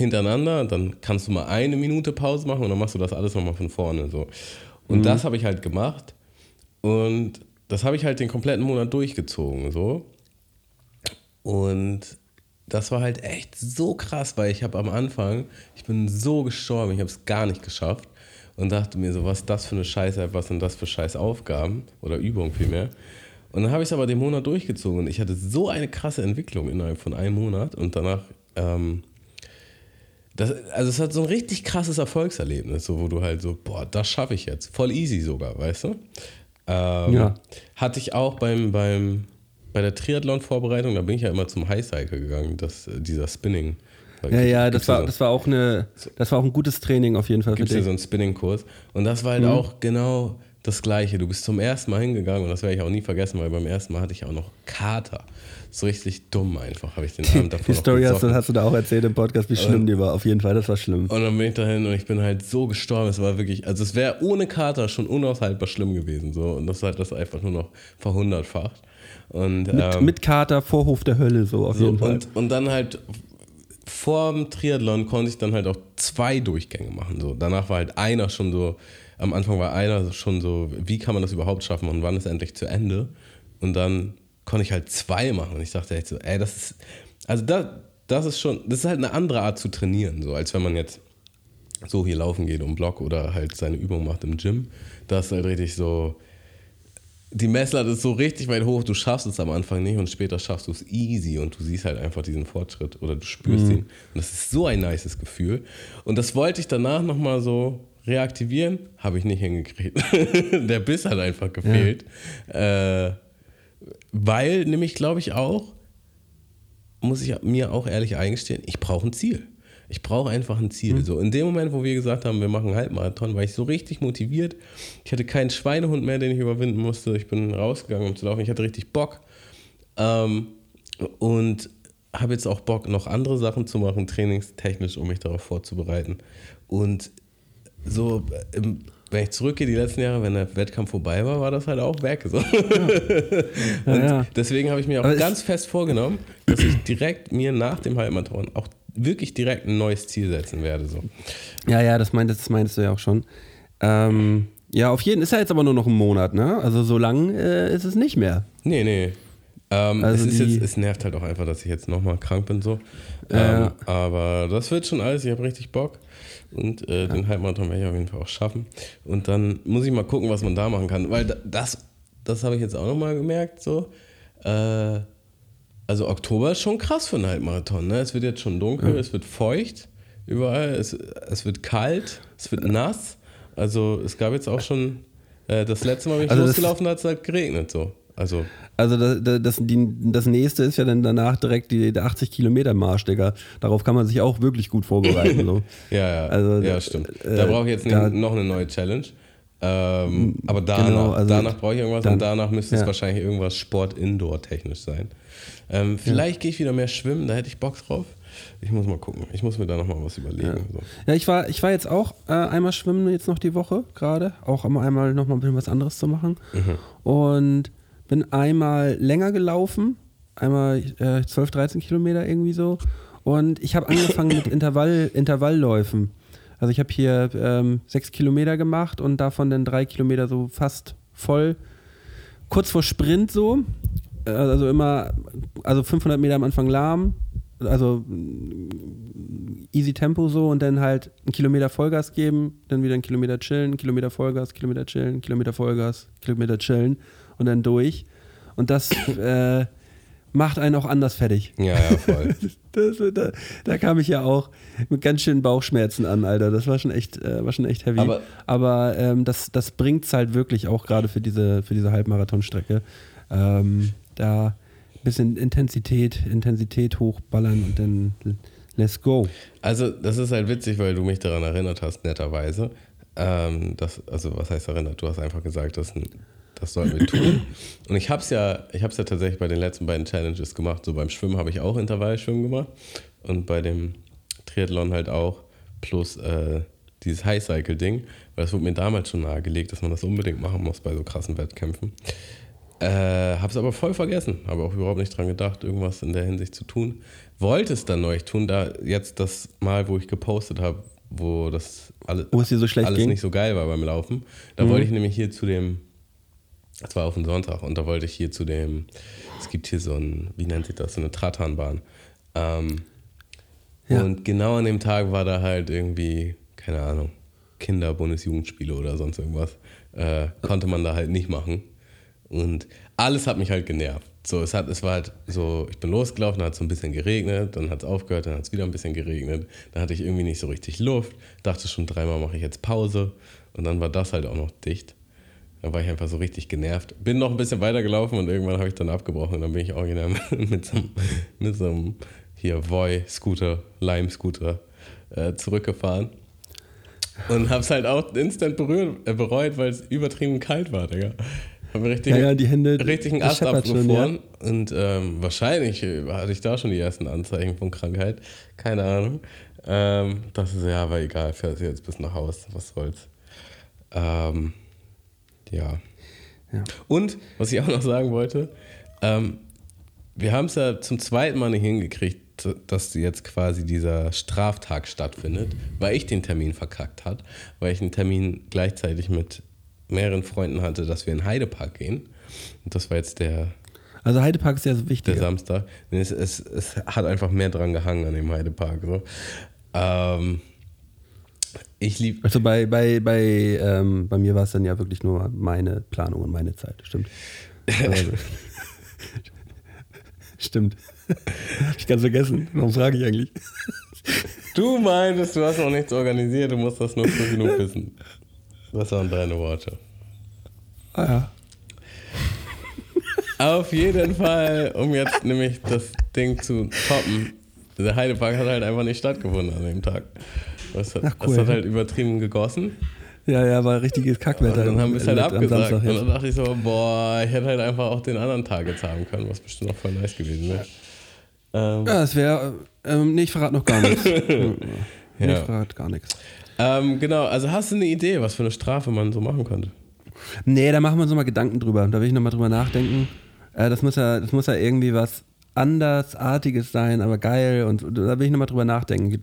Speaker 2: hintereinander. Dann kannst du mal eine Minute Pause machen und dann machst du das alles nochmal von vorne. So. Und das habe ich halt gemacht. Und das habe ich halt den kompletten Monat durchgezogen. So. Und das war halt echt so krass, weil ich habe am Anfang, ich bin so gestorben, ich habe es gar nicht geschafft und dachte mir so, was das für eine Scheiße, was sind das für scheiß Aufgaben oder Übungen vielmehr. Und dann habe ich es aber den Monat durchgezogen und ich hatte so eine krasse Entwicklung innerhalb von einem Monat und danach, ähm, das, also es hat so ein richtig krasses Erfolgserlebnis, so wo du halt so, boah, das schaffe ich jetzt, voll easy sogar, weißt du? Ähm,
Speaker 3: Ja.
Speaker 2: Hatte ich auch beim, beim, bei der Triathlon-Vorbereitung, da bin ich ja immer zum Highcycle gegangen, das, äh, dieser Spinning.
Speaker 3: ja, ja, das war,
Speaker 2: so,
Speaker 3: das war auch eine, das war auch ein gutes Training auf jeden Fall für
Speaker 2: Gibt es ja so einen Spinning-Kurs. Und das war halt
Speaker 3: Mhm.
Speaker 2: auch genau das Gleiche. Du bist zum ersten Mal hingegangen und das werde ich auch nie vergessen, weil beim ersten Mal hatte ich auch noch Kater. So richtig dumm einfach, habe ich den Abend davor
Speaker 3: Die Story hast du, hast du da auch erzählt im Podcast, wie schlimm die war. Auf jeden Fall, das war schlimm.
Speaker 2: Und dann bin ich dahin und ich bin halt so gestorben. Es war wirklich, also es wäre ohne Kater schon unaushaltbar schlimm gewesen. So. Und das hat das einfach nur noch verhundertfacht. Und,
Speaker 3: Mit,
Speaker 2: ähm,
Speaker 3: mit Kater, Vorhof der Hölle, so auf
Speaker 2: so,
Speaker 3: jeden Fall.
Speaker 2: und, und dann halt vorm Triathlon konnte ich dann halt auch zwei Durchgänge machen. So. Danach war halt einer schon so, am Anfang war einer schon so, wie kann man das überhaupt schaffen und wann ist endlich zu Ende? Und dann konnte ich halt zwei machen. Und ich dachte echt so, ey, das ist, also das, das ist schon, das ist halt eine andere Art zu trainieren, so als wenn man jetzt so hier laufen geht um Block oder halt seine Übung macht im Gym. Das ist halt richtig so, die Messlatte ist so richtig weit hoch, du schaffst es am Anfang nicht und später schaffst du es easy und du siehst halt einfach diesen Fortschritt oder du spürst ihn. Und das ist so ein nices Gefühl. Und das wollte ich danach nochmal so reaktivieren, habe ich nicht hingekriegt. Der Biss hat einfach gefehlt. Äh, weil nämlich, glaube ich, auch, muss ich mir auch ehrlich eingestehen, ich brauche ein Ziel. Ich brauche einfach ein Ziel. So in dem Moment, wo wir gesagt haben, wir machen einen Halbmarathon, war ich so richtig motiviert. Ich hatte keinen Schweinehund mehr, den ich überwinden musste. Ich bin rausgegangen, um zu laufen. Ich hatte richtig Bock. Ähm, und habe jetzt auch Bock, noch andere Sachen zu machen, trainingstechnisch, um mich darauf vorzubereiten. Und so, im, wenn ich zurückgehe, die letzten Jahre, wenn der Wettkampf vorbei war, war das halt auch weg. So.
Speaker 3: Ja, ja.
Speaker 2: deswegen habe ich mir auch
Speaker 3: Aber
Speaker 2: ganz fest vorgenommen, dass ich direkt mir nach dem Halbmarathon auch wirklich direkt ein neues Ziel setzen werde. So.
Speaker 3: Ja, ja, das meintest, das meinst du ja auch schon. Ähm, ja, auf jeden Fall ist ja jetzt aber nur noch ein Monat, ne? Also so lang äh, ist es nicht mehr.
Speaker 2: Nee, nee. Ähm,
Speaker 3: Also
Speaker 2: es, jetzt, es nervt halt auch einfach, dass ich jetzt nochmal krank bin. So.
Speaker 3: Ja.
Speaker 2: Ähm, aber das wird schon alles. Ich habe richtig Bock. Und äh, den Halbmarathon werde ich auf jeden Fall auch schaffen. Und dann muss ich mal gucken, was man da machen kann. Weil da- das, das habe ich jetzt auch nochmal gemerkt. So. Äh, also Oktober ist schon krass für einen Halbmarathon. Ne? Es wird jetzt schon dunkel, es wird feucht überall, es, es wird kalt, es wird nass. Also es gab jetzt auch schon, äh, das letzte Mal bin ich
Speaker 3: Also
Speaker 2: losgelaufen, da hat es halt geregnet. So. Also
Speaker 3: Also das, das, die, das nächste ist ja dann danach direkt die, der 80 Kilometer Marsch, Digga. Darauf kann man sich auch wirklich gut vorbereiten. So.
Speaker 2: Ja, ja,
Speaker 3: Also,
Speaker 2: ja stimmt.
Speaker 3: äh,
Speaker 2: da brauche ich jetzt
Speaker 3: da-
Speaker 2: ne, noch eine neue Challenge. Ähm, aber danach,
Speaker 3: Genau, also
Speaker 2: danach brauche ich irgendwas
Speaker 3: dann-
Speaker 2: und danach müsste es
Speaker 3: ja.
Speaker 2: wahrscheinlich irgendwas Sport-Indoor-technisch sein. Ähm, vielleicht gehe ich wieder mehr schwimmen, da hätte ich Bock drauf. Ich muss mal gucken. Ich muss mir da nochmal was überlegen. So.
Speaker 3: Ja, ich war, ich war jetzt auch äh, einmal schwimmen jetzt noch die Woche gerade. Auch um einmal noch mal ein bisschen was anderes zu machen. Und bin einmal länger gelaufen. Einmal äh, 12, 13 Kilometer irgendwie so. Und ich habe angefangen mit Intervall, Intervallläufen. Also ich habe hier ähm, sechs Kilometer gemacht und davon dann drei Kilometer so fast voll. Kurz vor Sprint so. Äh, Also immer, also 500 Meter am Anfang lahm, also mm, easy Tempo so und dann halt einen Kilometer Vollgas geben, dann wieder einen Kilometer chillen, Kilometer Vollgas, Kilometer chillen, Kilometer Vollgas, Kilometer chillen und dann durch. Und das äh, macht einen auch anders fertig.
Speaker 2: Ja, ja, voll.
Speaker 3: Das, da, da kam ich ja auch mit ganz schönen Bauchschmerzen an, Alter. Das war schon echt, äh, war schon echt heavy.
Speaker 2: Aber-
Speaker 3: Aber ähm, das, das bringt es halt wirklich auch gerade für diese, für diese Halbmarathonstrecke. Ähm, da ein bisschen Intensität, Intensität hochballern und dann let's go.
Speaker 2: Also, das ist halt witzig, weil du mich daran erinnert hast, netterweise. Ähm, das, also, was heißt erinnert? Du hast einfach gesagt, das, das sollten wir tun. Und ich habe es ja, ich hab's ja tatsächlich bei den letzten beiden Challenges gemacht. So beim Schwimmen habe ich auch Intervallschwimmen gemacht und bei dem Triathlon halt auch. Plus äh, dieses High-Cycle-Ding, weil das wurde mir damals schon nahegelegt, dass man das unbedingt machen muss bei so krassen Wettkämpfen. Äh, hab's aber voll vergessen. Habe auch überhaupt nicht dran gedacht, irgendwas in der Hinsicht zu tun. Wollte es dann neulich tun, da jetzt das Mal, wo ich gepostet habe, wo das alle,
Speaker 3: Wo es dir so schlecht
Speaker 2: alles
Speaker 3: ging? Mhm.
Speaker 2: nicht so geil war beim Laufen. Da wollte ich nämlich hier zu dem, das war auf den Sonntag, und da wollte ich hier zu dem, es gibt hier so ein, wie nennt sich das, so eine Tratanbahn. Ähm,
Speaker 3: Ja.
Speaker 2: Und genau an dem Tag war da halt irgendwie, keine Ahnung, Kinder-Bundesjugendspiele oder sonst irgendwas. Äh, konnte man da halt nicht machen. Und alles hat mich halt genervt. So, es, hat, es war halt so, ich bin losgelaufen, dann hat es so ein bisschen geregnet, dann hat es aufgehört, dann hat es wieder ein bisschen geregnet. Dann hatte ich irgendwie nicht so richtig Luft, dachte schon dreimal mache ich jetzt Pause und dann war das halt auch noch dicht. Da war ich einfach so richtig genervt. Bin noch ein bisschen weiter gelaufen und irgendwann habe ich dann abgebrochen und dann bin ich original mit so einem, mit so einem hier Voi-Scooter, Lime-Scooter äh, zurückgefahren. Und hab's halt auch instant berührt, äh, bereut, weil es übertrieben kalt war, Digga. Hab mir richtig,
Speaker 3: Ja, ja, die Hände.
Speaker 2: richtig einen Ast abgefroren. Und ähm, wahrscheinlich äh, hatte ich da schon die ersten Anzeichen von Krankheit. Keine Ahnung. Ähm, das ist ja, aber egal, fährst jetzt bis nach Haus, was soll's. Ähm, ja.
Speaker 3: Ja.
Speaker 2: Und, was ich auch noch sagen wollte, ähm, wir haben es ja zum zweiten Mal nicht hingekriegt, dass jetzt quasi dieser Straftag stattfindet, weil ich den Termin verkackt hat, weil ich einen Termin gleichzeitig mit mehreren Freunden hatte, dass wir in Heidepark gehen. Und das war jetzt der,
Speaker 3: Also Heidepark ist ja so
Speaker 2: der
Speaker 3: wichtig.
Speaker 2: Samstag. Nee, Es, es, es hat einfach mehr dran gehangen an dem Heidepark. So. Ähm, ich liebe
Speaker 3: Also bei, bei, bei, ähm, bei mir war es dann ja wirklich nur meine Planung und meine Zeit, stimmt. Also, stimmt. Ich ganz vergessen. Warum frage ich eigentlich?
Speaker 2: Du meintest, du hast noch nichts organisiert, du musst das nur früh genug wissen. Das waren deine Worte.
Speaker 3: Ah ja.
Speaker 2: Auf jeden Fall, um jetzt nämlich das Ding zu toppen, der Heidepark hat halt einfach nicht stattgefunden an dem Tag. Es hat,
Speaker 3: Ach, cool.
Speaker 2: es hat halt übertrieben gegossen.
Speaker 3: Ja, ja, war richtiges
Speaker 2: Und
Speaker 3: Kackwetter.
Speaker 2: dann haben wir es halt abgesagt. Und dann dachte ich so, boah, ich hätte halt einfach auch den anderen Tag jetzt haben können, was bestimmt noch voll nice gewesen wäre. Ähm,
Speaker 3: Ja, es wäre. Ähm, nee, ich verrate noch gar nichts. nee, ich
Speaker 2: Ja.
Speaker 3: verrate gar nichts.
Speaker 2: ähm, genau, also hast du eine Idee, was für eine Strafe man so machen könnte?
Speaker 3: Nee, da machen wir uns nochmal Gedanken drüber. Da will ich nochmal drüber nachdenken. Äh, das, muss ja, das muss ja irgendwie was andersartiges sein, aber geil. Und da will ich nochmal drüber nachdenken.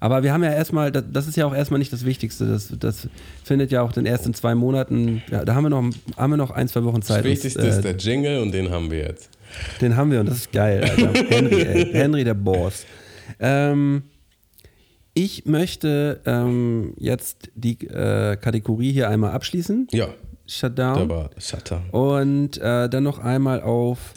Speaker 3: Aber wir haben ja erstmal, das, das ist ja auch erstmal nicht das Wichtigste. Das, das findet ja auch in den ersten zwei Monaten, ja, da haben wir, noch, haben wir noch ein, zwei Wochen Zeit.
Speaker 2: Das Wichtigste
Speaker 3: uns,
Speaker 2: ist der Jingle und den haben wir jetzt.
Speaker 3: Den haben wir und das ist geil, Alter. Henry, ey. Henry, der Boss. Ähm, ich möchte ähm, jetzt die äh, Kategorie hier einmal abschließen.
Speaker 2: Ja,
Speaker 3: Shutdown.
Speaker 2: Shutter.
Speaker 3: Und äh, dann noch einmal auf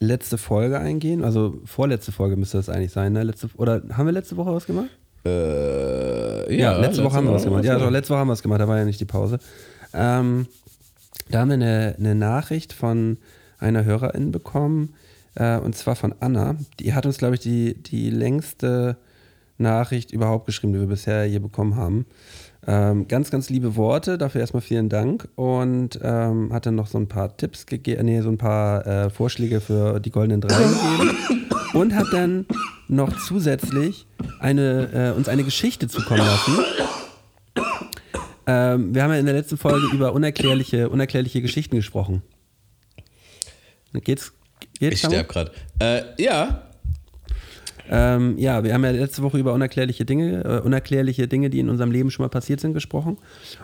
Speaker 3: letzte Folge eingehen. Also vorletzte Folge müsste das eigentlich sein. Ne? Letzte, oder haben wir letzte Woche was gemacht?
Speaker 2: Äh,
Speaker 3: Ja, letzte, Woche haben wir was gemacht. Ja, doch, letzte Woche haben wir was gemacht. Da war ja nicht die Pause. Ähm, da haben wir eine, eine Nachricht von einer Hörerin bekommen. Äh, und zwar von Anna. Die hat uns, glaube ich, die, die längste Nachricht überhaupt geschrieben, die wir bisher hier bekommen haben. Ähm, ganz, ganz liebe Worte, dafür erstmal vielen Dank. Und ähm, hat dann noch so ein paar Tipps gegeben, nee, so ein paar äh, Vorschläge für die goldenen drei gegeben. Und hat dann noch zusätzlich eine, äh, uns eine Geschichte zukommen lassen. Ähm, wir haben ja in der letzten Folge über unerklärliche, unerklärliche Geschichten gesprochen. Geht's? geht's
Speaker 2: Ich sterbe gerade. Äh, ja,
Speaker 3: Ähm, ja, wir haben ja letzte Woche über unerklärliche Dinge, äh, unerklärliche Dinge, die in unserem Leben schon mal passiert sind, gesprochen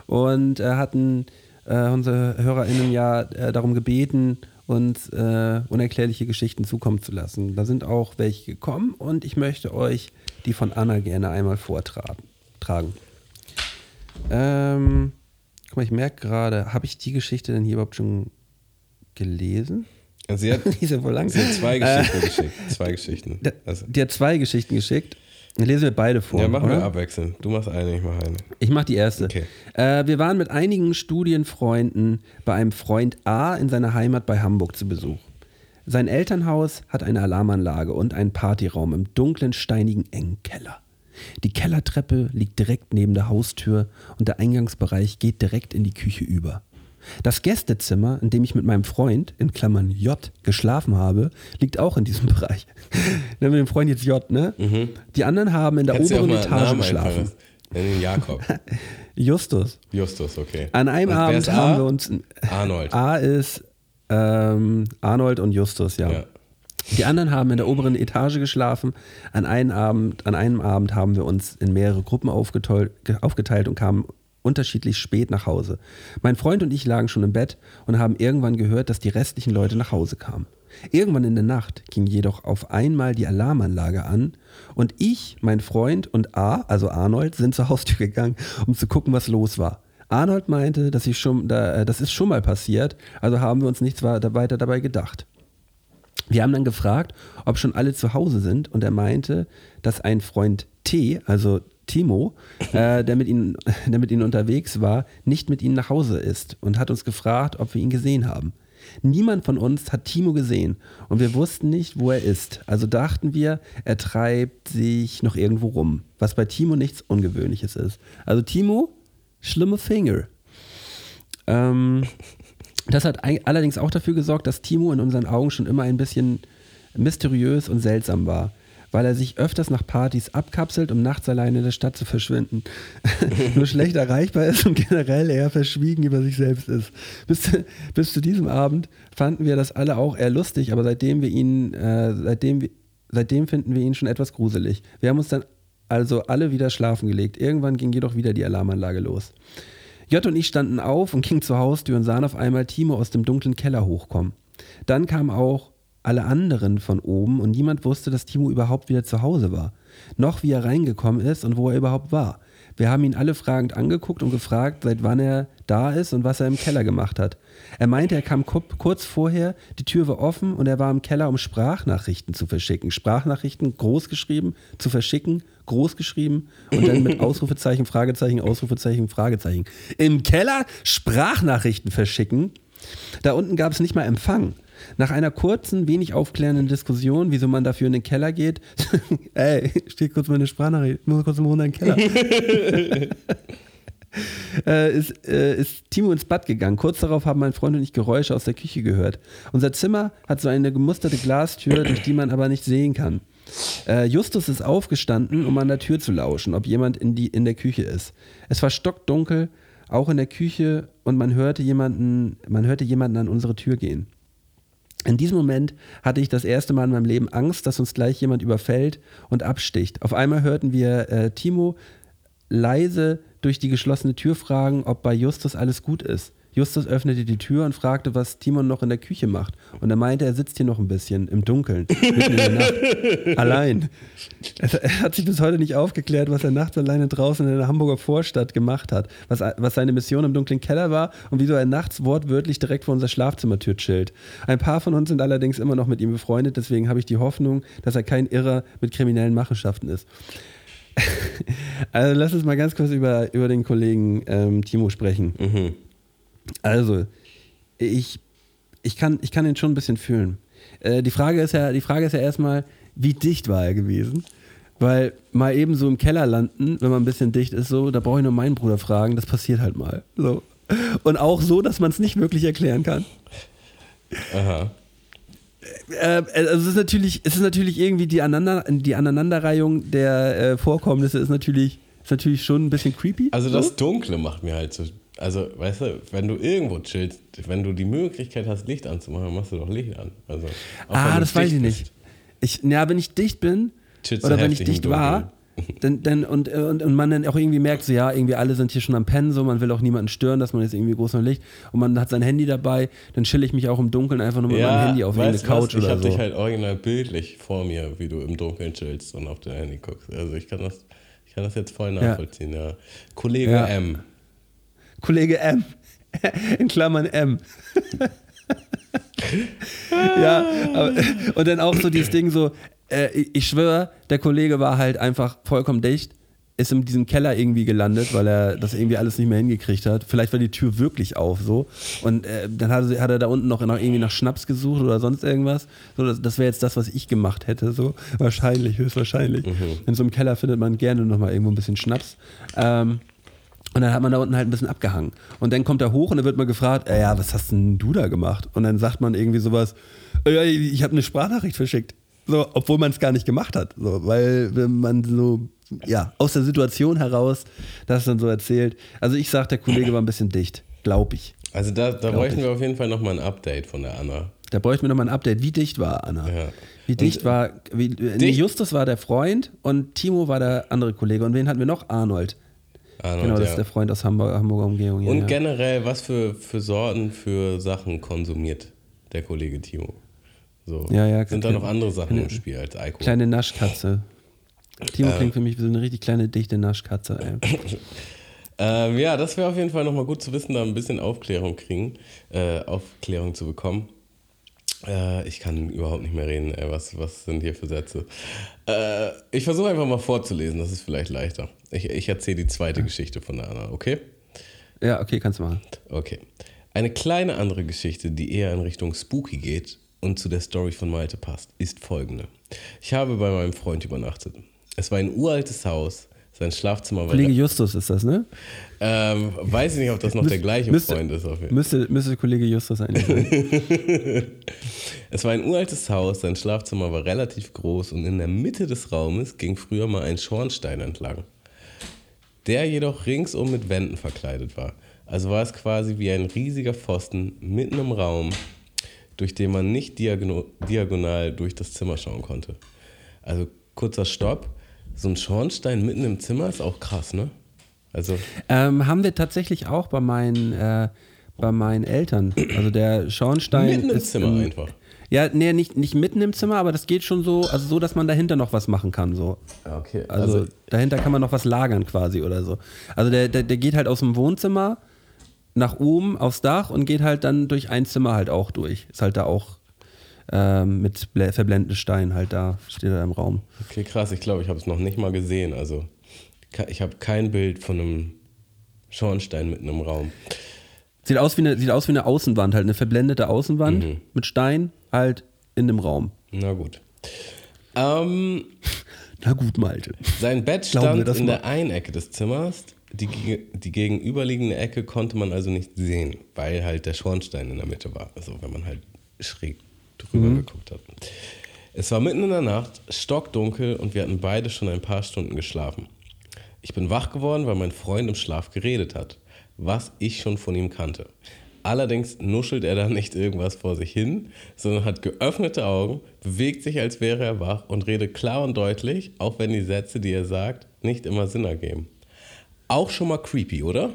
Speaker 3: und äh, hatten äh, unsere HörerInnen ja äh, darum gebeten, uns äh, unerklärliche Geschichten zukommen zu lassen. Da sind auch welche gekommen und ich möchte euch die von Anna gerne einmal vortragen. Tragen. Ähm, guck mal, ich merke gerade, habe ich die Geschichte denn hier überhaupt schon gelesen?
Speaker 2: Also sie hat,
Speaker 3: Die ja wohl lang.
Speaker 2: sie hat zwei Geschichten geschickt. Zwei Geschichten. Also,
Speaker 3: die hat zwei Geschichten geschickt. Dann lesen wir beide vor.
Speaker 2: ja, machen wir abwechselnd. Du machst eine, ich mache eine.
Speaker 3: Ich mache die erste.
Speaker 2: Okay.
Speaker 3: Äh, wir waren mit einigen Studienfreunden bei einem Freund A in seiner Heimat bei Hamburg zu Besuch. Sein Elternhaus hat eine Alarmanlage und einen Partyraum im dunklen, steinigen, engen Keller. Die Kellertreppe liegt direkt neben der Haustür und der Eingangsbereich geht direkt in die Küche über. Das Gästezimmer, in dem ich mit meinem Freund, in Klammern J, geschlafen habe, liegt auch in diesem Bereich. Nennen wir den Freund jetzt J, ne? Die anderen haben in der
Speaker 2: Kannst
Speaker 3: oberen Etage
Speaker 2: Namen
Speaker 3: geschlafen.
Speaker 2: Nenn Jakob.
Speaker 3: Justus.
Speaker 2: Justus, okay.
Speaker 3: An einem
Speaker 2: Und
Speaker 3: Abend haben
Speaker 2: A?
Speaker 3: wir uns.
Speaker 2: Arnold.
Speaker 3: A ist ähm, Arnold und Justus, ja.
Speaker 2: Ja.
Speaker 3: Die anderen haben in der oberen Etage geschlafen. An einem Abend, an einem Abend haben wir uns in mehrere Gruppen aufgeteilt, aufgeteilt und kamen unterschiedlich spät nach Hause. Mein Freund und ich lagen schon im Bett und haben irgendwann gehört, dass die restlichen Leute nach Hause kamen. Irgendwann in der Nacht ging jedoch auf einmal die Alarmanlage an und ich, mein Freund und A, also Arnold, sind zur Haustür gegangen, um zu gucken, was los war. Arnold meinte, dass ich schon, da, äh, das ist schon mal passiert, also haben wir uns nichts weiter dabei gedacht. Wir haben dann gefragt, ob schon alle zu Hause sind und er meinte, dass ein Freund T, also Timo, äh, der, mit ihnen, der mit ihnen unterwegs war, nicht mit ihnen nach Hause ist und hat uns gefragt, ob wir ihn gesehen haben. Niemand von uns hat Timo gesehen und wir wussten nicht, wo er ist. Also dachten wir, er treibt sich noch irgendwo rum, was bei Timo nichts Ungewöhnliches ist. Also Timo, schlimme Finger. Ähm, das hat allerdings auch dafür gesorgt, dass Timo in unseren Augen schon immer ein bisschen mysteriös und seltsam war, weil er sich öfters nach Partys abkapselt, um nachts alleine in der Stadt zu verschwinden. Nur schlecht erreichbar ist und generell eher verschwiegen über sich selbst ist. Bis, zu- bis zu diesem Abend fanden wir das alle auch eher lustig, aber seitdem wir ihn, äh, seitdem, wir- seitdem finden wir ihn schon etwas gruselig. Wir haben uns dann also alle wieder schlafen gelegt. Irgendwann ging jedoch wieder die Alarmanlage los. J und ich standen auf und gingen zur Haustür und sahen auf einmal Timo aus dem dunklen Keller hochkommen. Dann kamen auch alle anderen von oben und niemand wusste, dass Timo überhaupt wieder zu Hause war. Noch wie er reingekommen ist und wo er überhaupt war. Wir haben ihn alle fragend angeguckt und gefragt, seit wann er da ist und was er im Keller gemacht hat. Er meinte, er kam ku- kurz vorher, die Tür war offen und er war im Keller, um Sprachnachrichten zu verschicken. Sprachnachrichten groß geschrieben, zu verschicken, groß geschrieben und dann mit Ausrufezeichen, Fragezeichen, Ausrufezeichen, Fragezeichen. Im Keller Sprachnachrichten verschicken. Da unten gab es nicht mal Empfang. Nach einer kurzen, wenig aufklärenden Diskussion, wieso man dafür in den Keller geht, ey, steht kurz meine Sprachnachricht, ich muss kurz mal runter in den Keller. äh, ist, äh, ist Timo ins Bad gegangen. Kurz darauf haben mein Freund und ich Geräusche aus der Küche gehört. Unser Zimmer hat so eine gemusterte Glastür, durch die man aber nicht sehen kann. Äh, Justus ist aufgestanden, um an der Tür zu lauschen, ob jemand in, die, in der Küche ist. Es war stockdunkel, auch in der Küche, und man hörte jemanden, man hörte jemanden an unsere Tür gehen. In diesem Moment hatte ich das erste Mal in meinem Leben Angst, dass uns gleich jemand überfällt und absticht. Auf einmal hörten wir äh, Timo leise durch die geschlossene Tür fragen, ob bei Justus alles gut ist. Justus öffnete die Tür und fragte, was Timon noch in der Küche macht. Und er meinte, er sitzt hier noch ein bisschen im Dunkeln, mitten in der Nacht, allein. Er hat sich bis heute nicht aufgeklärt, was er nachts alleine draußen in der Hamburger Vorstadt gemacht hat, was, was seine Mission im dunklen Keller war und wieso er nachts wortwörtlich direkt vor unserer Schlafzimmertür chillt. Ein paar von uns sind allerdings immer noch mit ihm befreundet, deswegen habe ich die Hoffnung, dass er kein Irrer mit kriminellen Machenschaften ist. Also lass uns mal ganz kurz über, über den Kollegen ähm, Timo sprechen.
Speaker 2: Mhm.
Speaker 3: Also, ich, ich, kann, ich kann ihn schon ein bisschen fühlen. Äh, die, Frage ist ja, die Frage ist ja erstmal, wie dicht war er gewesen? Weil mal eben so im Keller landen, wenn man ein bisschen dicht ist, so, da brauche ich nur meinen Bruder fragen, das passiert halt mal. So. Und auch so, dass man es nicht wirklich erklären kann.
Speaker 2: Aha.
Speaker 3: Äh, also es ist natürlich, es ist natürlich irgendwie die, Aneinander, die Aneinanderreihung der äh, Vorkommnisse ist natürlich, ist natürlich schon ein bisschen creepy.
Speaker 2: Also
Speaker 3: so.
Speaker 2: das Dunkle macht mir halt so. Also, weißt du, wenn du irgendwo chillst, wenn du die Möglichkeit hast, Licht anzumachen, machst du doch Licht an. Also,
Speaker 3: Ah, das weiß ich nicht.
Speaker 2: bist.
Speaker 3: Ich, ja, wenn ich dicht bin
Speaker 2: Chillst
Speaker 3: oder wenn ich dicht war, dann, dann, und, und, und man dann auch irgendwie merkt, so ja, irgendwie alle sind hier schon am Pennen, so man will auch niemanden stören, dass man jetzt irgendwie groß noch Licht und man hat sein Handy dabei, dann chill ich mich auch im Dunkeln einfach nur mit meinem Handy auf irgendeine? Couch
Speaker 2: ich
Speaker 3: oder
Speaker 2: hab
Speaker 3: so.
Speaker 2: dich halt original bildlich vor mir, wie du im Dunkeln chillst und auf dein Handy guckst. Also ich kann das, ich kann das jetzt voll nachvollziehen, ja. Kollege
Speaker 3: Ja.
Speaker 2: M.
Speaker 3: Kollege M. In Klammern M. ja, aber, und dann auch so dieses Ding so, äh, ich- schwöre, der Kollege war halt einfach vollkommen dicht, ist in diesem Keller irgendwie gelandet, weil er das irgendwie alles nicht mehr hingekriegt hat. Vielleicht war die Tür wirklich auf so. Und äh, dann hat er, hat er da unten noch, noch irgendwie nach Schnaps gesucht oder sonst irgendwas. So, das das wäre jetzt das, was ich gemacht hätte. So. Wahrscheinlich, höchstwahrscheinlich. In so einem Keller findet man gerne nochmal irgendwo ein bisschen Schnaps. Ähm, und dann hat man da unten halt ein bisschen abgehangen. Und dann kommt er hoch und dann wird man gefragt, äh, ja, was hast denn du da gemacht? Und dann sagt man irgendwie sowas, äh, ja, ich habe eine Sprachnachricht verschickt. So, obwohl man es gar nicht gemacht hat. So, weil wenn man so, ja, aus der Situation heraus das dann so erzählt. Also ich sag, der Kollege war ein bisschen dicht, glaube ich.
Speaker 2: Also da, da
Speaker 3: Glaub
Speaker 2: bräuchten
Speaker 3: ich.
Speaker 2: wir auf jeden Fall nochmal ein Update von der Anna.
Speaker 3: Da bräuchten wir nochmal ein Update. Wie dicht war Anna?
Speaker 2: Ja.
Speaker 3: Wie dicht
Speaker 2: Und,
Speaker 3: war, wie, nee,
Speaker 2: dicht-
Speaker 3: Justus war der Freund und Timo war der andere Kollege. Und wen hatten wir noch? Arnold.
Speaker 2: Arnold,
Speaker 3: genau, das
Speaker 2: ja.
Speaker 3: ist der Freund aus Hamburg, Hamburger Umgehung. hier,
Speaker 2: Und
Speaker 3: ja.
Speaker 2: generell, was für, für Sorten, für Sachen konsumiert der Kollege Timo? So.
Speaker 3: Ja, ja,
Speaker 2: Sind da noch andere Sachen im Spiel als Alkohol?
Speaker 3: Kleine Naschkatze. Timo klingt für mich wie so eine richtig kleine, dichte Naschkatze.
Speaker 2: Ähm, ja, das wäre auf jeden Fall nochmal gut zu wissen, da ein bisschen Aufklärung kriegen, äh, Aufklärung zu bekommen. Äh, ich kann überhaupt nicht mehr reden, ey. Was, was sind hier für Sätze? Äh, ich versuche einfach mal vorzulesen, das ist vielleicht leichter. Ich, ich erzähle die zweite Geschichte von der Anna, okay?
Speaker 3: Ja, okay, kannst du machen.
Speaker 2: Okay. Eine kleine andere Geschichte, die eher in Richtung Spooky geht und zu der Story von Malte passt, ist folgende. Ich habe bei meinem Freund übernachtet. Es war ein uraltes Haus, sein Schlafzimmer war...
Speaker 3: Kollege Justus ist das, ne?
Speaker 2: Ähm, weiß ich nicht, ob das noch der gleiche
Speaker 3: müsste-
Speaker 2: Freund ist. Auf jeden Fall.
Speaker 3: Müsste, müsste Kollege Justus eigentlich sein.
Speaker 2: Es war ein uraltes Haus, sein Schlafzimmer war relativ groß und in der Mitte des Raumes ging früher mal ein Schornstein entlang, der jedoch ringsum mit Wänden verkleidet war. Also war es quasi wie ein riesiger Pfosten mitten im Raum, durch den man nicht diagonal durch das Zimmer schauen konnte. Also kurzer Stopp, so ein Schornstein mitten im Zimmer ist auch krass, ne? Also
Speaker 3: ähm, haben wir tatsächlich auch bei meinen, äh, bei meinen Eltern. Also der Schornstein.
Speaker 2: mitten im Zimmer
Speaker 3: im-
Speaker 2: einfach.
Speaker 3: Ja, nee, nicht, nicht mitten im Zimmer, aber das geht schon so, also so, dass man dahinter noch was machen kann. So.
Speaker 2: Okay,
Speaker 3: Also, dahinter kann man noch was lagern quasi oder so. Also der, der, der geht halt aus dem Wohnzimmer nach oben aufs Dach und geht halt dann durch ein Zimmer halt auch durch. Ist halt da auch ähm, mit verblendeten Steinen halt da, steht er im Raum.
Speaker 2: Okay, krass. Ich glaube, ich habe es noch nicht mal gesehen. Also, ich habe kein Bild von einem Schornstein mitten im Raum.
Speaker 3: Sieht aus wie eine, sieht aus wie eine Außenwand, halt eine verblendete Außenwand
Speaker 2: Mhm.
Speaker 3: mit Stein halt in dem Raum.
Speaker 2: Na gut. Ähm,
Speaker 3: Na gut, Malte.
Speaker 2: sein Bett stand in
Speaker 3: mal.
Speaker 2: der einen Ecke des Zimmers. Die, die gegenüberliegende Ecke konnte man also nicht sehen, weil halt der Schornstein in der Mitte war. Also, wenn man halt schräg drüber
Speaker 3: Mhm.
Speaker 2: geguckt hat. Es war mitten in der Nacht, stockdunkel und wir hatten beide schon ein paar Stunden geschlafen. Ich bin wach geworden, weil mein Freund im Schlaf geredet hat, was ich schon von ihm kannte. Allerdings nuschelt er da nicht irgendwas vor sich hin, sondern hat geöffnete Augen, bewegt sich, als wäre er wach und redet klar und deutlich, auch wenn die Sätze, die er sagt, nicht immer Sinn ergeben. Auch schon mal creepy, oder?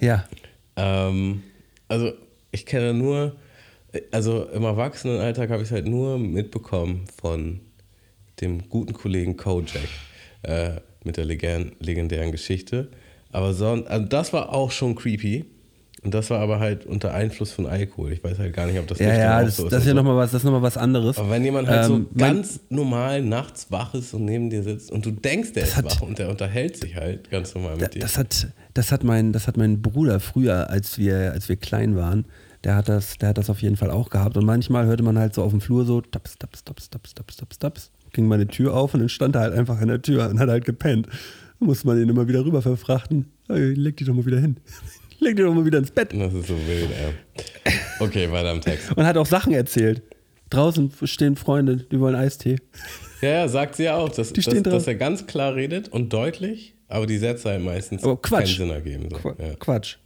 Speaker 3: Ja.
Speaker 2: Ähm, also ich kenne nur, also im Erwachsenenalltag habe ich es halt nur mitbekommen von dem guten Kollegen Kojak äh, mit der legendären Geschichte. Aber son, also das war auch schon creepy. Und das war aber halt unter Einfluss von Alkohol. Ich weiß halt gar nicht, ob das
Speaker 3: Ja, ja,
Speaker 2: auch
Speaker 3: das,
Speaker 2: so
Speaker 3: das ist ja
Speaker 2: so.
Speaker 3: nochmal was, das ist noch mal was anderes.
Speaker 2: Aber wenn jemand halt
Speaker 3: Ähm,
Speaker 2: so ganz normal nachts wach ist und neben dir sitzt und du denkst, der ist
Speaker 3: hat-
Speaker 2: wach und der unterhält sich halt ganz normal
Speaker 3: Da-
Speaker 2: mit dir.
Speaker 3: Das hat, das hat mein, das hat mein Bruder früher, als wir, als wir klein waren, der hat das, der hat das auf jeden Fall auch gehabt. Und manchmal hörte man halt so auf dem Flur so taps, taps, taps, taps, taps, taps, taps. Ging meine Tür auf und dann stand er halt einfach an der Tür und hat halt gepennt. Dann musste man ihn immer wieder rüber verfrachten. Hey, leg dich doch mal wieder hin. leg dich doch mal wieder ins Bett.
Speaker 2: Das ist so wild, ey. Okay, weiter im Text.
Speaker 3: Und hat auch Sachen erzählt. Draußen stehen Freunde, die wollen Eistee.
Speaker 2: Ja, ja, sagt sie ja auch, dass,
Speaker 3: Die stehen
Speaker 2: dass, dass er ganz klar redet und deutlich, aber die Sätze halt meistens
Speaker 3: Aber Quatsch.
Speaker 2: keinen Sinn ergeben. So.
Speaker 3: Qu
Speaker 2: Ja.
Speaker 3: Quatsch.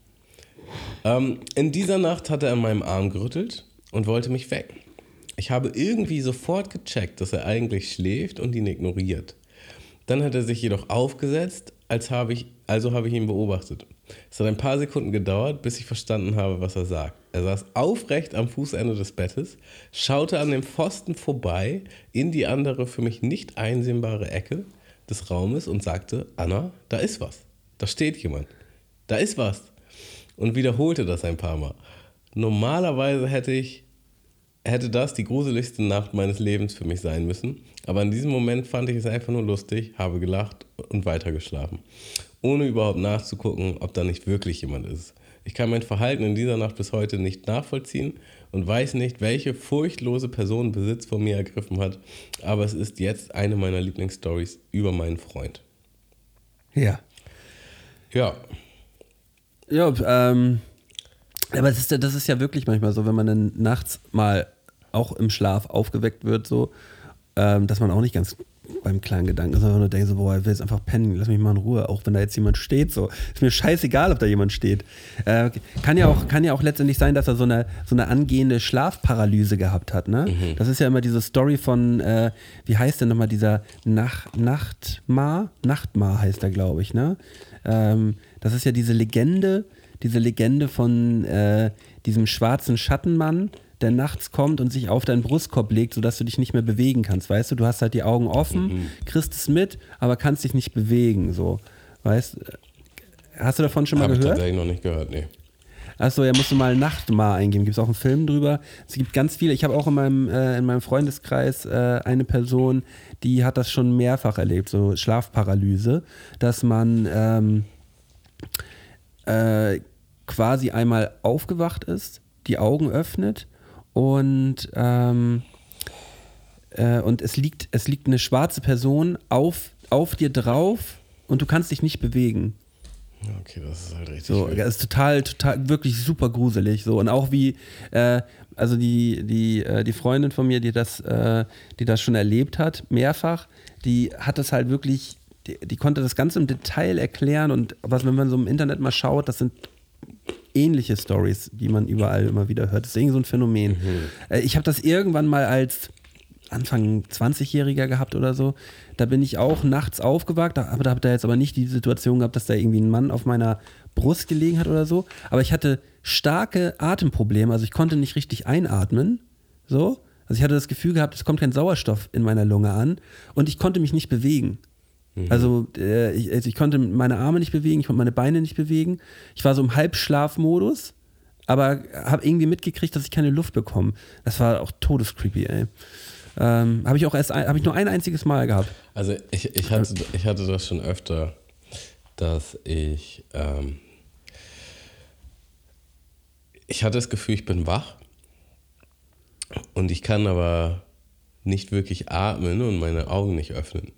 Speaker 2: Ähm, in dieser Nacht hat er an meinem Arm gerüttelt und wollte mich wecken. Ich habe irgendwie sofort gecheckt, dass er eigentlich schläft und ihn ignoriert. Dann hat er sich jedoch aufgesetzt, als habe ich, also habe ich ihn beobachtet. Es hat ein paar Sekunden gedauert, bis ich verstanden habe, was er sagt. Er saß aufrecht am Fußende des Bettes, schaute an dem Pfosten vorbei in die andere für mich nicht einsehbare Ecke des Raumes und sagte, Anna, da ist was. Da steht jemand. Da ist was. Und wiederholte das ein paar Mal. Normalerweise hätte ich hätte das die gruseligste Nacht meines Lebens für mich sein müssen. Aber in diesem Moment fand ich es einfach nur lustig, habe gelacht und weitergeschlafen. Ohne überhaupt nachzugucken, ob da nicht wirklich jemand ist. Ich kann mein Verhalten in dieser Nacht bis heute nicht nachvollziehen und weiß nicht, welche furchtlose Person Besitz von mir ergriffen hat. Aber es ist jetzt eine meiner Lieblingsstories über meinen Freund.
Speaker 3: Ja.
Speaker 2: Ja,
Speaker 3: Ja, ähm, aber das ist, ja- das ist ja wirklich manchmal so, wenn man dann nachts mal auch im Schlaf aufgeweckt wird, so, ähm, dass man auch nicht ganz beim kleinen Gedanken ist, sondern nur denkt so, boah, ich will jetzt einfach pennen, lass mich mal in Ruhe, auch wenn da jetzt jemand steht, so. Ist mir scheißegal, ob da jemand steht. Äh, kann, ja auch, kann ja auch letztendlich sein, dass er so eine, so eine angehende Schlafparalyse gehabt hat, ne? Das ist ja immer diese Story von, äh, wie heißt denn nochmal dieser Nach Nachtmar? Nachtmar heißt er, glaube ich, ne? Ähm, das ist ja diese Legende, diese Legende von äh, diesem schwarzen Schattenmann, der nachts kommt und sich auf deinen Brustkorb legt, sodass du dich nicht mehr bewegen kannst. Weißt du, du hast halt die Augen offen, kriegst es mit, aber kannst dich nicht bewegen. So, weißt Hast du davon schon mal
Speaker 2: habe ich
Speaker 3: gehört?
Speaker 2: tatsächlich noch nicht gehört, nee.
Speaker 3: Achso, ja, musst du mal Nachtmar eingeben. Gibt es auch einen Film drüber. Es gibt ganz viele. Ich habe auch in meinem, äh, in meinem Freundeskreis äh, eine Person, die hat das schon mehrfach erlebt, so Schlafparalyse, dass man ähm, äh, quasi einmal aufgewacht ist, die Augen öffnet und, ähm, äh, und es, liegt, es liegt eine schwarze Person auf, auf dir drauf und du kannst dich nicht bewegen.
Speaker 2: Okay, das ist halt richtig.
Speaker 3: So,
Speaker 2: wild.
Speaker 3: das ist total, total, wirklich super gruselig. So. Und auch wie, äh, also die, die, äh, die Freundin von mir, die das, äh, die das schon erlebt hat, mehrfach, die hat das halt wirklich, die, die konnte das Ganze im Detail erklären und was, wenn man so im Internet mal schaut, das sind ähnliche Stories, die man überall immer wieder hört. Das ist irgendwie so ein Phänomen. Äh, Ich habe das irgendwann mal als Anfang 20-Jähriger gehabt oder so. Da bin ich auch nachts aufgewacht, aber da habe da jetzt aber nicht die Situation gehabt, dass da irgendwie ein Mann auf meiner Brust gelegen hat oder so. Aber ich hatte starke Atemprobleme, also ich konnte nicht richtig einatmen. So. Also ich hatte das Gefühl gehabt, es kommt kein Sauerstoff in meiner Lunge an und ich konnte mich nicht bewegen. Also äh, ich, also ich konnte meine Arme nicht bewegen, ich konnte meine Beine nicht bewegen. Ich war so im Halbschlafmodus, aber habe irgendwie mitgekriegt, dass ich keine Luft bekomme. Das war auch todescreepy, ey. Ähm, habe ich auch erst, habe ich nur ein einziges Mal gehabt.
Speaker 2: Also ich, ich, hatte, ich hatte das schon öfter, dass ich, ähm, ich hatte das Gefühl, ich bin wach und ich kann aber nicht wirklich atmen und meine Augen nicht öffnen.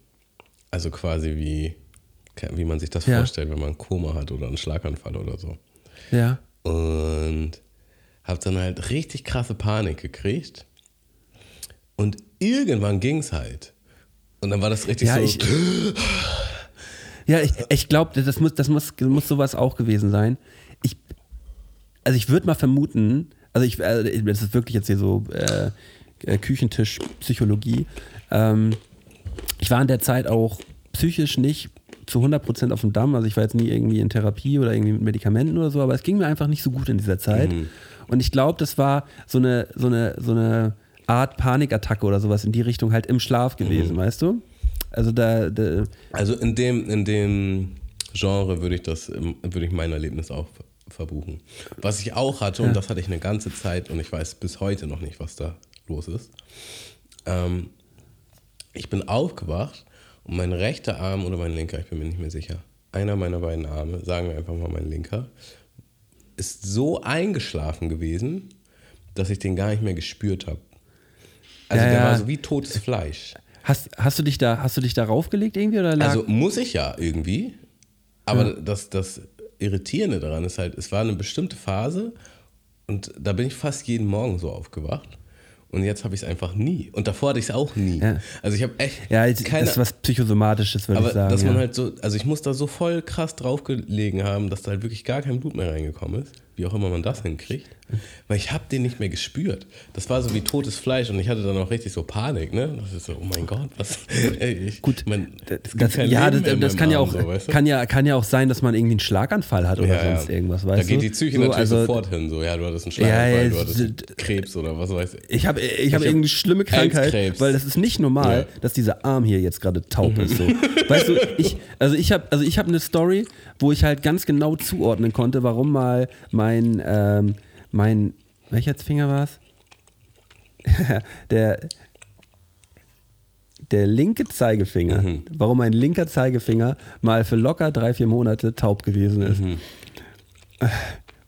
Speaker 2: Also quasi wie, wie man sich das
Speaker 3: Ja.
Speaker 2: vorstellt, wenn man ein Koma hat oder einen Schlaganfall oder so.
Speaker 3: Ja.
Speaker 2: Und habe dann halt richtig krasse Panik gekriegt. Und irgendwann ging es halt. Und dann war das richtig
Speaker 3: Ja,
Speaker 2: so.
Speaker 3: ich, ja, ich, ich glaube, das muss, das muss, muss sowas auch gewesen sein. Ich, also ich würde mal vermuten, also ich, äh, das ist wirklich jetzt hier so äh, Küchentisch-Psychologie. Ähm, ich war in der Zeit auch psychisch nicht zu 100% auf dem Damm. Also ich war jetzt nie irgendwie in Therapie oder irgendwie mit Medikamenten oder so, aber es ging mir einfach nicht so gut in dieser Zeit. Und ich glaube, das war so eine, so, eine, so eine Art Panikattacke oder sowas in die Richtung halt im Schlaf gewesen, weißt du? Also da, da
Speaker 2: also in dem, in dem Genre würde ich das, würde ich mein Erlebnis auch ver- verbuchen. Was ich auch hatte, und das hatte ich eine ganze Zeit, und ich weiß bis heute noch nicht, was da los ist. Ähm, ich bin aufgewacht und mein rechter Arm oder mein linker, ich bin mir nicht mehr sicher, einer meiner beiden Arme, sagen wir einfach mal mein linker, ist so eingeschlafen gewesen, dass ich den gar nicht mehr gespürt habe. Also
Speaker 3: Ja,
Speaker 2: der
Speaker 3: ja.
Speaker 2: war so wie totes Fleisch.
Speaker 3: Hast, hast du dich da, hast du dich da raufgelegt irgendwie oder lag?
Speaker 2: Also muss ich ja irgendwie. Aber das, das Irritierende daran ist halt, es war eine bestimmte Phase und da bin ich fast jeden Morgen so aufgewacht. Und jetzt habe ich es einfach nie. Und davor hatte ich es auch nie.
Speaker 3: Ja.
Speaker 2: Also ich habe echt
Speaker 3: ja, jetzt-
Speaker 2: keine
Speaker 3: das ist was Psychosomatisches, würde ich sagen.
Speaker 2: dass man
Speaker 3: ja.
Speaker 2: halt so, also ich muss da so voll krass drauf gelegen haben, dass da halt wirklich gar kein Blut mehr reingekommen ist. Wie auch immer man das hinkriegt. Weil ich habe den nicht mehr gespürt. Das war so wie totes Fleisch und ich hatte dann auch richtig so Panik, ne? Das ist so, oh mein Gott, was? Ey, ich,
Speaker 3: Gut,
Speaker 2: man,
Speaker 3: Das, ja, das, das kann ja auch,
Speaker 2: so, weißt du?
Speaker 3: kann ja, kann ja auch sein, dass man irgendwie einen Schlaganfall hat oder
Speaker 2: Ja,
Speaker 3: sonst irgendwas,
Speaker 2: Da
Speaker 3: weißt du?
Speaker 2: geht die Psyche
Speaker 3: So,
Speaker 2: natürlich
Speaker 3: also,
Speaker 2: sofort hin, so, ja, du hattest einen Schlaganfall,
Speaker 3: ja,
Speaker 2: du hattest
Speaker 3: d-
Speaker 2: Krebs oder was weiß ich.
Speaker 3: Ich habe ich hab
Speaker 2: hab
Speaker 3: irgendeine schlimme Krankheit,
Speaker 2: Krebs.
Speaker 3: weil das ist nicht normal,
Speaker 2: Ja.
Speaker 3: dass dieser Arm hier jetzt gerade taub ist. So. Weißt du, ich, also ich habe also ich hab eine Story, wo ich halt ganz genau zuordnen konnte, warum mal mein, ähm, mein welcher Finger war es? der, der linke Zeigefinger,
Speaker 2: Mhm.
Speaker 3: warum mein linker Zeigefinger mal für locker drei, vier Monate taub gewesen ist.
Speaker 2: Mhm.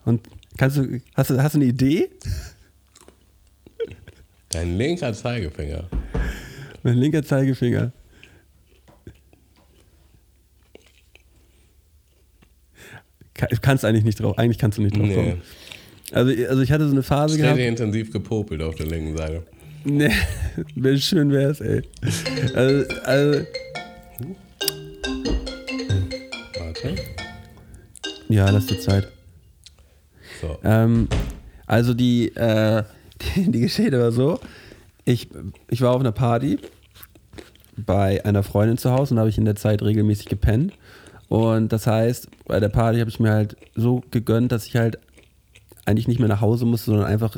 Speaker 3: Und kannst du, hast du, hast du eine Idee?
Speaker 2: Dein linker Zeigefinger.
Speaker 3: Mein linker Zeigefinger. Ka- Du kannst eigentlich nicht drauf, eigentlich kannst du nicht drauf
Speaker 2: Nee.
Speaker 3: kommen. Also, also ich hatte so eine Phase gehabt.
Speaker 2: Richtig intensiv gepopelt auf der linken Seite.
Speaker 3: Nee, wenn schön wär's, ey. Also, also,
Speaker 2: Warte.
Speaker 3: ja, lass die Zeit.
Speaker 2: So.
Speaker 3: Ähm, also die, äh, die, die Geschichte war so, ich, ich war auf einer Party bei einer Freundin zu Hause und habe ich in der Zeit regelmäßig gepennt. Und das heißt, bei der Party habe ich mir halt so gegönnt, dass ich halt eigentlich nicht mehr nach Hause musste, sondern einfach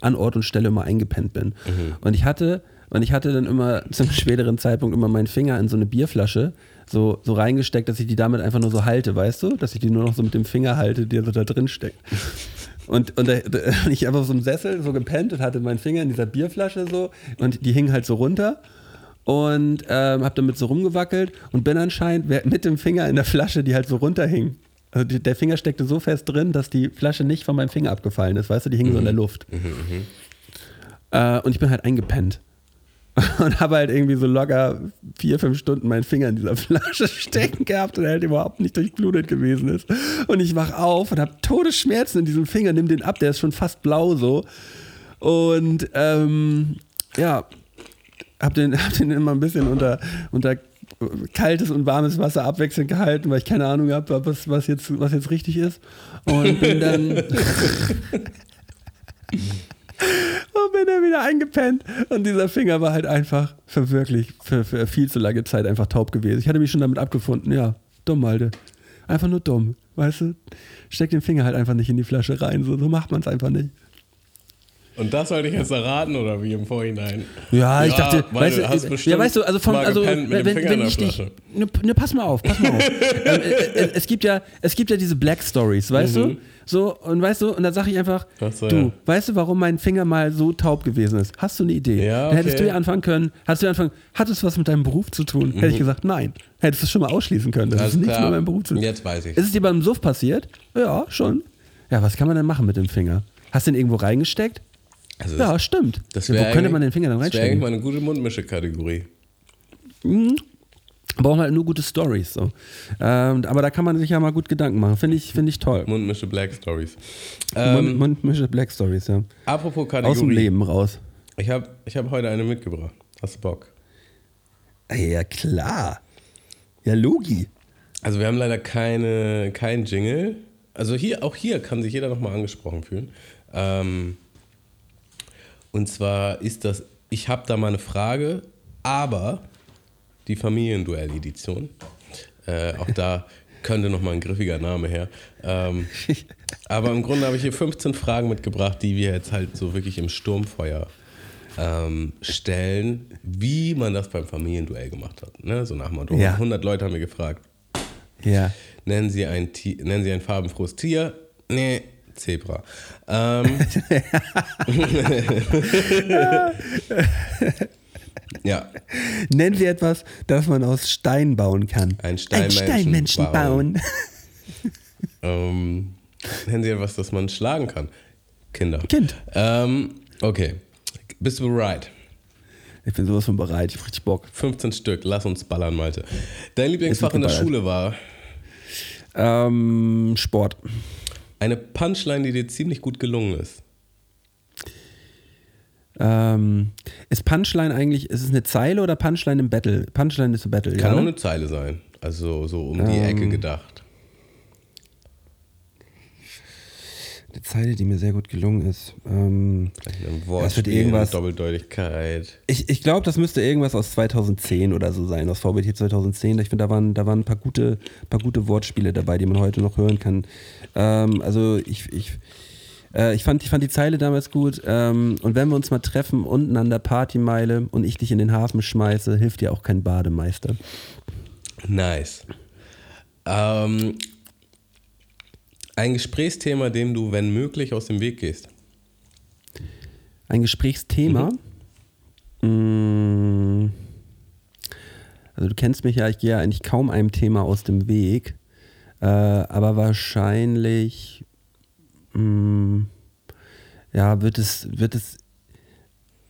Speaker 3: an Ort und Stelle immer eingepennt bin. Und ich hatte, und ich hatte dann immer zum späteren Zeitpunkt immer meinen Finger in so eine Bierflasche so, so reingesteckt, dass ich die damit einfach nur so halte, weißt du? Dass ich die nur noch so mit dem Finger halte, der so da drin steckt. Und, und da, da, ich einfach so im Sessel so gepennt und hatte meinen Finger in dieser Bierflasche so und die hing halt so runter und ähm, hab damit so rumgewackelt und bin anscheinend mit dem Finger in der Flasche, die halt so runterhing. Also die, der Finger steckte so fest drin, dass die Flasche nicht von meinem Finger abgefallen ist, weißt du, die hing so in der Luft. Äh, und ich bin halt eingepennt. Und habe halt irgendwie so locker vier, fünf Stunden meinen Finger in dieser Flasche stecken gehabt und er halt überhaupt nicht durchblutet gewesen ist. Und ich wach auf und habe Todesschmerzen in diesem Finger, nimm den ab, der ist schon fast blau so. Und ähm, ja, hab den, hab den immer ein bisschen unter, unter kaltes und warmes Wasser abwechselnd gehalten, weil ich keine Ahnung habe, was, was, jetzt, was jetzt richtig ist. Und bin dann. und bin dann wieder eingepennt. Und dieser Finger war halt einfach für wirklich, für, für viel zu lange Zeit einfach taub gewesen. Ich hatte mich schon damit abgefunden, ja, dumm, Alter. Einfach nur dumm, weißt du? Steck den Finger halt einfach nicht in die Flasche rein, so, so macht man es einfach nicht.
Speaker 2: Und das sollte ich jetzt erraten oder wie im Vorhinein?
Speaker 3: Ja, ich dachte,
Speaker 2: weil
Speaker 3: weißt
Speaker 2: du hast
Speaker 3: ja,
Speaker 2: bestimmt
Speaker 3: weißt du, also von, also wenn, wenn, ich dich, ne, ne, pass mal auf, pass mal auf. ähm, äh, äh, es gibt ja, es gibt ja diese Black Stories, weißt du, so und weißt du, und da sage ich einfach,
Speaker 2: Mhm. Ach so,
Speaker 3: du,
Speaker 2: ja.
Speaker 3: weißt du, warum mein Finger mal so taub gewesen ist? Hast du eine Idee?
Speaker 2: Ja,
Speaker 3: Dann hättest
Speaker 2: okay.
Speaker 3: du ja anfangen können, hast du ja anfangen, hat es was mit deinem Beruf zu tun? Hätte ich gesagt, nein. Hättest du es schon mal ausschließen können, das
Speaker 2: Mhm.
Speaker 3: Ist nichts
Speaker 2: klar.
Speaker 3: mit meinem Beruf zu tun.
Speaker 2: Jetzt weiß ich.
Speaker 3: Ist es dir beim Suff passiert? Ja, schon. Ja, was kann man denn machen mit dem Finger? Hast du den irgendwo reingesteckt?
Speaker 2: Also
Speaker 3: Ja, stimmt.
Speaker 2: das
Speaker 3: wo könnte man den Finger dann
Speaker 2: Das wäre
Speaker 3: reinstecken?
Speaker 2: eigentlich mal eine gute Mundmische-Kategorie.
Speaker 3: brauchen halt nur gute Stories. So. Ähm, aber da kann man sich ja mal gut Gedanken machen. Finde ich, finde ich toll.
Speaker 2: Mundmische Black Stories. Ähm,
Speaker 3: Mundmische Black Stories, ja.
Speaker 2: apropos
Speaker 3: Aus dem
Speaker 2: Kategorie.
Speaker 3: Leben raus.
Speaker 2: Ich habe ich hab heute eine mitgebracht. Hast du Bock?
Speaker 3: Ja, klar. Ja, Logi.
Speaker 2: Also wir haben leider keine, kein Jingle. Also hier, auch hier kann sich jeder nochmal angesprochen fühlen. Ähm, und zwar ist das, ich habe da mal eine Frage, aber die Familienduell-Edition. Äh, auch da könnte nochmal ein griffiger Name her. Ähm, aber im Grunde habe ich hier 15 Fragen mitgebracht, die wir jetzt halt so wirklich im Sturmfeuer ähm, stellen, wie man das beim Familienduell gemacht hat. Ne? So nach Motto.
Speaker 3: Ja.
Speaker 2: 100 Leute haben mir gefragt,
Speaker 3: Ja.
Speaker 2: Nennen Sie ein, Ti- nennen Sie ein farbenfrohes Tier? Nee, Zebra. Ähm, ja,
Speaker 3: Nennen Sie etwas, das man aus Stein bauen kann.
Speaker 2: Ein Steinmenschen
Speaker 3: Steinmenschen bauen.
Speaker 2: ähm, nennen Sie etwas, das man schlagen kann. Kinder.
Speaker 3: Kind.
Speaker 2: Ähm, okay. Bist du bereit?
Speaker 3: Ich bin sowas von bereit. Ich hab richtig Bock.
Speaker 2: 15 Stück, lass uns ballern, Malte. Dein Lieblingsfach in der. Schule war
Speaker 3: Ähm, Sport.
Speaker 2: Eine Punchline, die dir ziemlich gut gelungen ist.
Speaker 3: Ähm, ist Punchline eigentlich, ist es eine Zeile oder Punchline im Battle? Punchline ist ein Battle,
Speaker 2: Kann
Speaker 3: ja.
Speaker 2: auch
Speaker 3: ne?
Speaker 2: eine Zeile sein. Also so um die
Speaker 3: Ähm.
Speaker 2: Ecke gedacht.
Speaker 3: Zeile, die mir sehr gut gelungen ist. Ähm,
Speaker 2: Vielleicht ein
Speaker 3: Das
Speaker 2: Wortspiel,
Speaker 3: wird irgendwas-
Speaker 2: Doppeldeutigkeit.
Speaker 3: ich ich glaube, das müsste irgendwas aus 2010 oder so sein, aus VBT 2010. Ich finde, da waren, da waren ein paar gute, paar gute Wortspiele dabei, die man heute noch hören kann. Ähm, also ich, ich, äh, ich, fand, ich fand die Zeile damals gut. Ähm, und wenn wir uns mal treffen, unten an der Partymeile und ich dich in den Hafen schmeiße, hilft dir auch kein Bademeister.
Speaker 2: Nice. Ähm, ein Gesprächsthema, dem du, wenn möglich, aus dem Weg gehst.
Speaker 3: Ein Gesprächsthema. Mm. Also du kennst mich ja, ich gehe ja eigentlich kaum einem Thema aus dem Weg. Äh, aber wahrscheinlich mm, ja, wird es, wird es,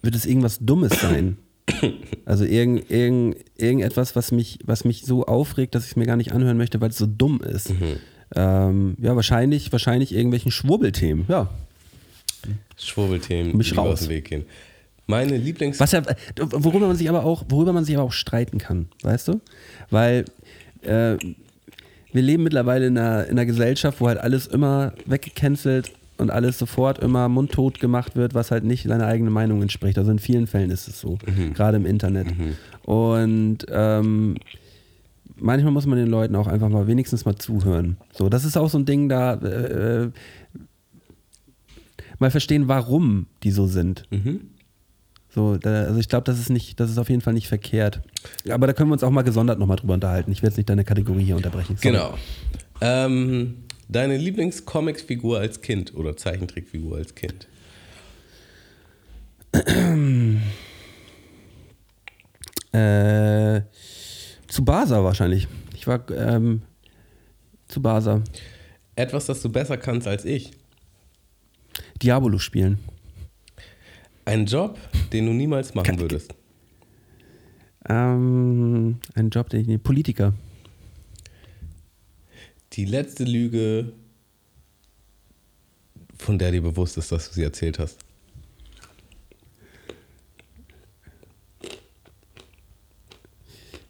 Speaker 3: wird es irgendwas Dummes sein. Also irgend, irgend, irgendetwas, was mich, was mich so aufregt, dass ich es mir gar nicht anhören möchte, weil es so dumm ist. Ähm, ja, wahrscheinlich, wahrscheinlich irgendwelchen Schwurbelthemen. Ja,
Speaker 2: Schwurbelthemen,
Speaker 3: Mich
Speaker 2: die
Speaker 3: raus.
Speaker 2: aus dem Weg gehen. Meine Lieblings...
Speaker 3: Was ja, worüber man sich aber auch, worüber man sich aber auch streiten kann, weißt du? Weil äh, wir leben mittlerweile in einer, in einer Gesellschaft, wo halt alles immer weggecancelt und alles sofort immer mundtot gemacht wird, was halt nicht seiner eigenen Meinung entspricht. Also in vielen Fällen ist es so, gerade im Internet. Und ähm, manchmal muss man den Leuten auch einfach mal wenigstens mal zuhören. So, das ist auch so ein Ding, da äh, mal verstehen, warum die so sind. So, da, also ich glaube, das ist nicht, das ist auf jeden Fall nicht verkehrt. Aber da können wir uns auch mal gesondert nochmal drüber unterhalten. Ich werde jetzt nicht deine Kategorie hier unterbrechen. Sorry.
Speaker 2: Genau. Ähm, deine Lieblings-Comic-Figur als Kind oder Zeichentrickfigur als Kind?
Speaker 3: Äh, zu Basa wahrscheinlich. Ich war ähm, zu Basa.
Speaker 2: Etwas, das du besser kannst als ich.
Speaker 3: Diabolo spielen.
Speaker 2: Ein Job, den du niemals machen würdest.
Speaker 3: Ähm, ein Job, den ich nicht. Politiker.
Speaker 2: Die letzte Lüge, von der dir bewusst ist, dass du sie erzählt hast.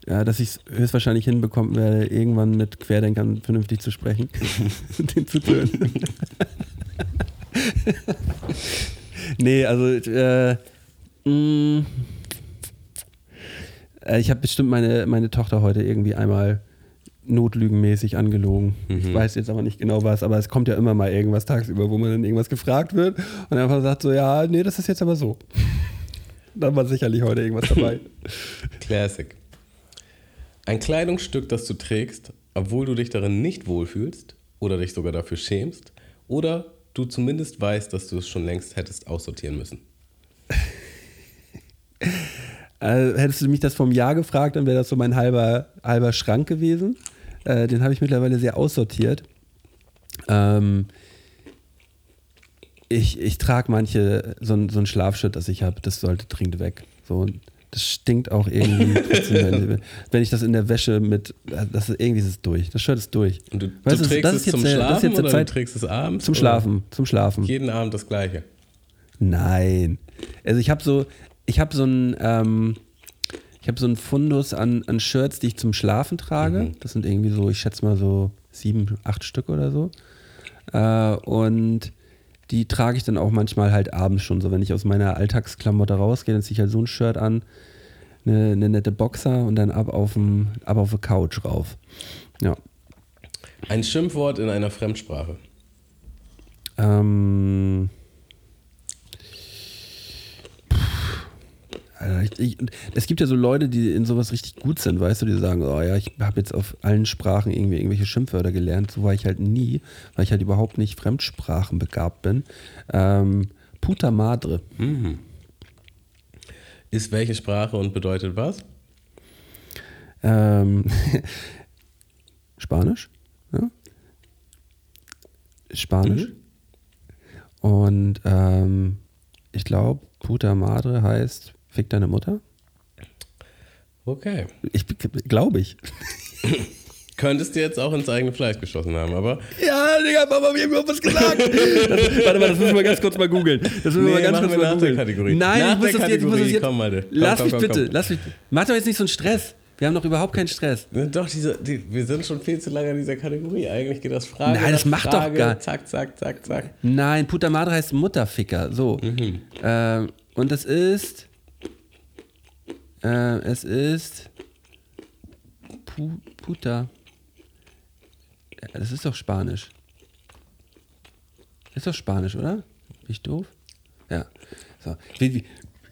Speaker 3: Ja, dass ich es höchstwahrscheinlich hinbekommen werde, irgendwann mit Querdenkern vernünftig zu sprechen. und den zuzuhören. nee, also äh, mh, äh, ich habe bestimmt meine, meine Tochter heute irgendwie einmal notlügenmäßig angelogen. Ich weiß jetzt aber nicht genau was, aber es kommt ja immer mal irgendwas tagsüber, wo man dann irgendwas gefragt wird und einfach sagt so, ja, nee, das ist jetzt aber so. Da war sicherlich heute irgendwas dabei.
Speaker 2: Classic. Ein Kleidungsstück, das du trägst, obwohl du dich darin nicht wohlfühlst oder dich sogar dafür schämst oder du zumindest weißt, dass du es schon längst hättest aussortieren müssen.
Speaker 3: Äh, hättest du mich das vom Jahr gefragt, dann wäre das so mein halber, halber Schrank gewesen. Äh, den habe ich mittlerweile sehr aussortiert. Ähm, ich ich trage manche, so ein, so ein Schlafshirt, das ich habe, das sollte dringend weg. So, das stinkt auch irgendwie. trotzdem, wenn, ich das in der Wäsche mit, das ist, irgendwie ist es durch. Das Shirt ist durch.
Speaker 2: Und du,
Speaker 3: Weißt
Speaker 2: du trägst
Speaker 3: das
Speaker 2: es zum
Speaker 3: der-
Speaker 2: Schlafen oder
Speaker 3: Zeit-
Speaker 2: du trägst es abends?
Speaker 3: Zum Schlafen, zum Schlafen.
Speaker 2: Jeden Abend das gleiche.
Speaker 3: Nein. Also ich habe so, ich habe so ein, ähm, ich habe so einen Fundus an, an Shirts, die ich zum Schlafen trage. Das sind irgendwie so, ich schätze mal so sieben, acht Stück oder so. Äh, und die trage ich dann auch manchmal halt abends schon. So, wenn ich aus meiner Alltagsklamotte rausgehe, dann ziehe ich halt so ein Shirt an, eine, eine nette Boxer und dann ab auf, dem, ab auf die Couch rauf. Ja.
Speaker 2: Ein Schimpfwort in einer Fremdsprache.
Speaker 3: Ähm. Ich, ich, es gibt ja so Leute, die in sowas richtig gut sind, weißt du, die sagen, oh ja, ich habe jetzt auf allen Sprachen irgendwie irgendwelche Schimpfwörter gelernt. So war ich halt nie, weil ich halt überhaupt nicht fremdsprachenbegabt bin. Ähm, Puta Madre.
Speaker 2: Ist welche Sprache und bedeutet was?
Speaker 3: Ähm, Spanisch. Ja? Spanisch. Und ähm, ich glaube, Puta Madre heißt Fick deine Mutter.
Speaker 2: Okay.
Speaker 3: Ich glaube ich.
Speaker 2: Könntest du jetzt auch ins eigene Fleisch geschossen haben, aber
Speaker 3: Ja, Digga, Mama, wir haben was gesagt. Das, warte mal, das müssen wir ganz kurz mal googeln. Das müssen wir
Speaker 2: Nee,
Speaker 3: mal ganz kurz
Speaker 2: wir
Speaker 3: mal googeln.
Speaker 2: Kategorie.
Speaker 3: Nein,
Speaker 2: Nach
Speaker 3: ich muss
Speaker 2: der
Speaker 3: das jetzt, ich muss das jetzt.
Speaker 2: komm,
Speaker 3: lass
Speaker 2: komm,
Speaker 3: mich bitte, lass mich. Mach doch jetzt nicht so einen Stress. Wir haben noch überhaupt keinen Stress.
Speaker 2: Doch, diese, die, wir sind schon viel zu lange in dieser Kategorie. Eigentlich geht das Frage.
Speaker 3: Nein, das macht doch
Speaker 2: Frage,
Speaker 3: gar-
Speaker 2: Zack, zack, zack, zack.
Speaker 3: Nein, Puta Madre heißt Mutterficker. So. Ähm, und es ist. Äh, es ist. Pu Puta. Das ist doch Spanisch. Ist doch Spanisch, oder? Bin ich doof? Ja. So. Wie, wie,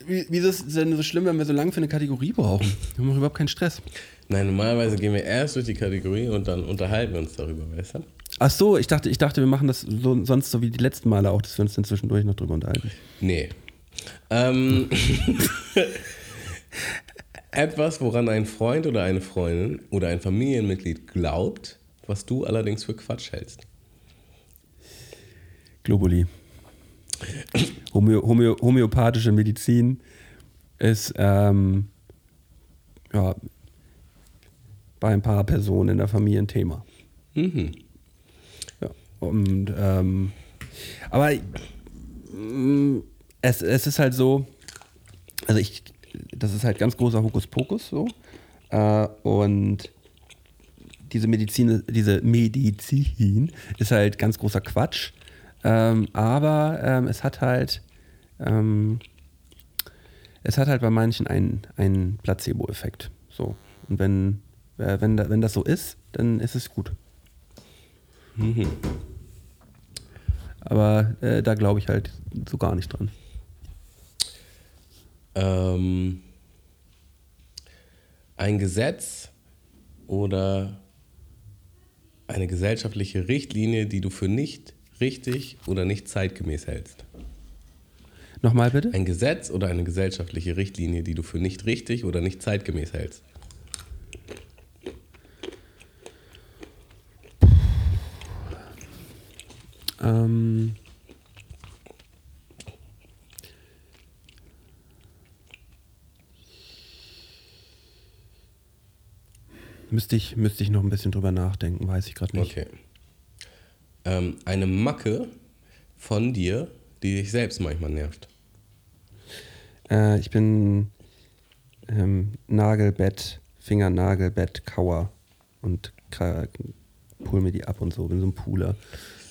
Speaker 3: wie, wieso ist es denn so schlimm, wenn wir so lange für eine Kategorie brauchen? Wir haben überhaupt keinen Stress.
Speaker 2: Nein, normalerweise gehen wir erst durch die Kategorie und dann unterhalten wir uns darüber, weißt du?
Speaker 3: Ach so, ich dachte, ich dachte, wir machen das so, sonst so wie die letzten Male auch, dass wir uns dann zwischendurch noch drüber unterhalten.
Speaker 2: Nee. Ähm, etwas, woran ein Freund oder eine Freundin oder ein Familienmitglied glaubt, was du allerdings für Quatsch hältst.
Speaker 3: Globuli. Homö Homö homöopathische Medizin ist ähm, ja, bei ein paar Personen in der Familie ein Thema.
Speaker 2: Mhm.
Speaker 3: Ja, und, ähm, aber mm, es, es ist halt so, also ich, das ist halt ganz großer Hokuspokus so. Äh, und diese Medizin, diese Medizin ist halt ganz großer Quatsch. Ähm, aber ähm, es hat halt, ähm, es hat halt bei manchen einen, einen Placebo-Effekt. So. Und wenn, äh, wenn, da, wenn das so ist, dann ist es gut. Aber äh, da glaube ich halt so gar nicht dran.
Speaker 2: Ähm, ein Gesetz oder eine gesellschaftliche Richtlinie, die du für nicht richtig oder nicht zeitgemäß hältst.
Speaker 3: Nochmal bitte?
Speaker 2: Ein Gesetz oder eine gesellschaftliche Richtlinie, die du für nicht richtig oder nicht zeitgemäß hältst.
Speaker 3: Ähm, müsste, ich, müsste ich noch ein bisschen drüber nachdenken, weiß ich gerade nicht.
Speaker 2: Okay. Ähm, eine Macke von dir, die dich selbst manchmal nervt.
Speaker 3: Äh, ich bin ähm, Nagelbett, Fingernagelbett, Kauer und pull mir die ab und so, bin so ein Pooler.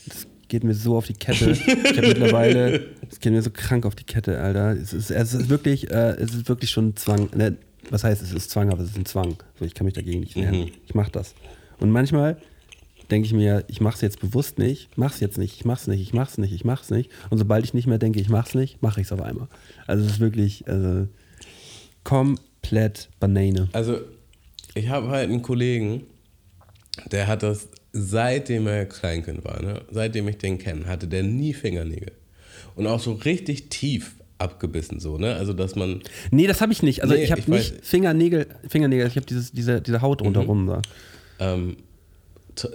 Speaker 3: Das geht mir so auf die Kette. Ich habe mittlerweile, es geht mir so krank auf die Kette, Alter. Es ist, es ist wirklich, äh, es ist wirklich schon Zwang. Ne, was heißt, es ist Zwang, aber es ist ein Zwang. So, ich kann mich dagegen nicht wehren.
Speaker 2: Mhm.
Speaker 3: Ich mache das. Und manchmal denke ich mir, ich mache es jetzt bewusst nicht, mach's jetzt nicht, ich mach's nicht, ich mach's nicht, ich mach's nicht. Und sobald ich nicht mehr denke, ich mach's nicht, mache ich es auf einmal. Also es ist wirklich äh, komplett Banane.
Speaker 2: Also, ich habe halt einen Kollegen, der hat das, seitdem er Kleinkind war, ne? seitdem ich den kenne, hatte der nie Fingernägel. Und auch so richtig tief abgebissen, so, ne? Also, dass man.
Speaker 3: Nee, das habe ich nicht. Also
Speaker 2: Nee,
Speaker 3: ich habe
Speaker 2: ich
Speaker 3: nicht
Speaker 2: weiß- Mhm.
Speaker 3: Fingernägel, Fingernägel, ich habe dieses, diese, diese Haut rundherum da.
Speaker 2: ähm, t-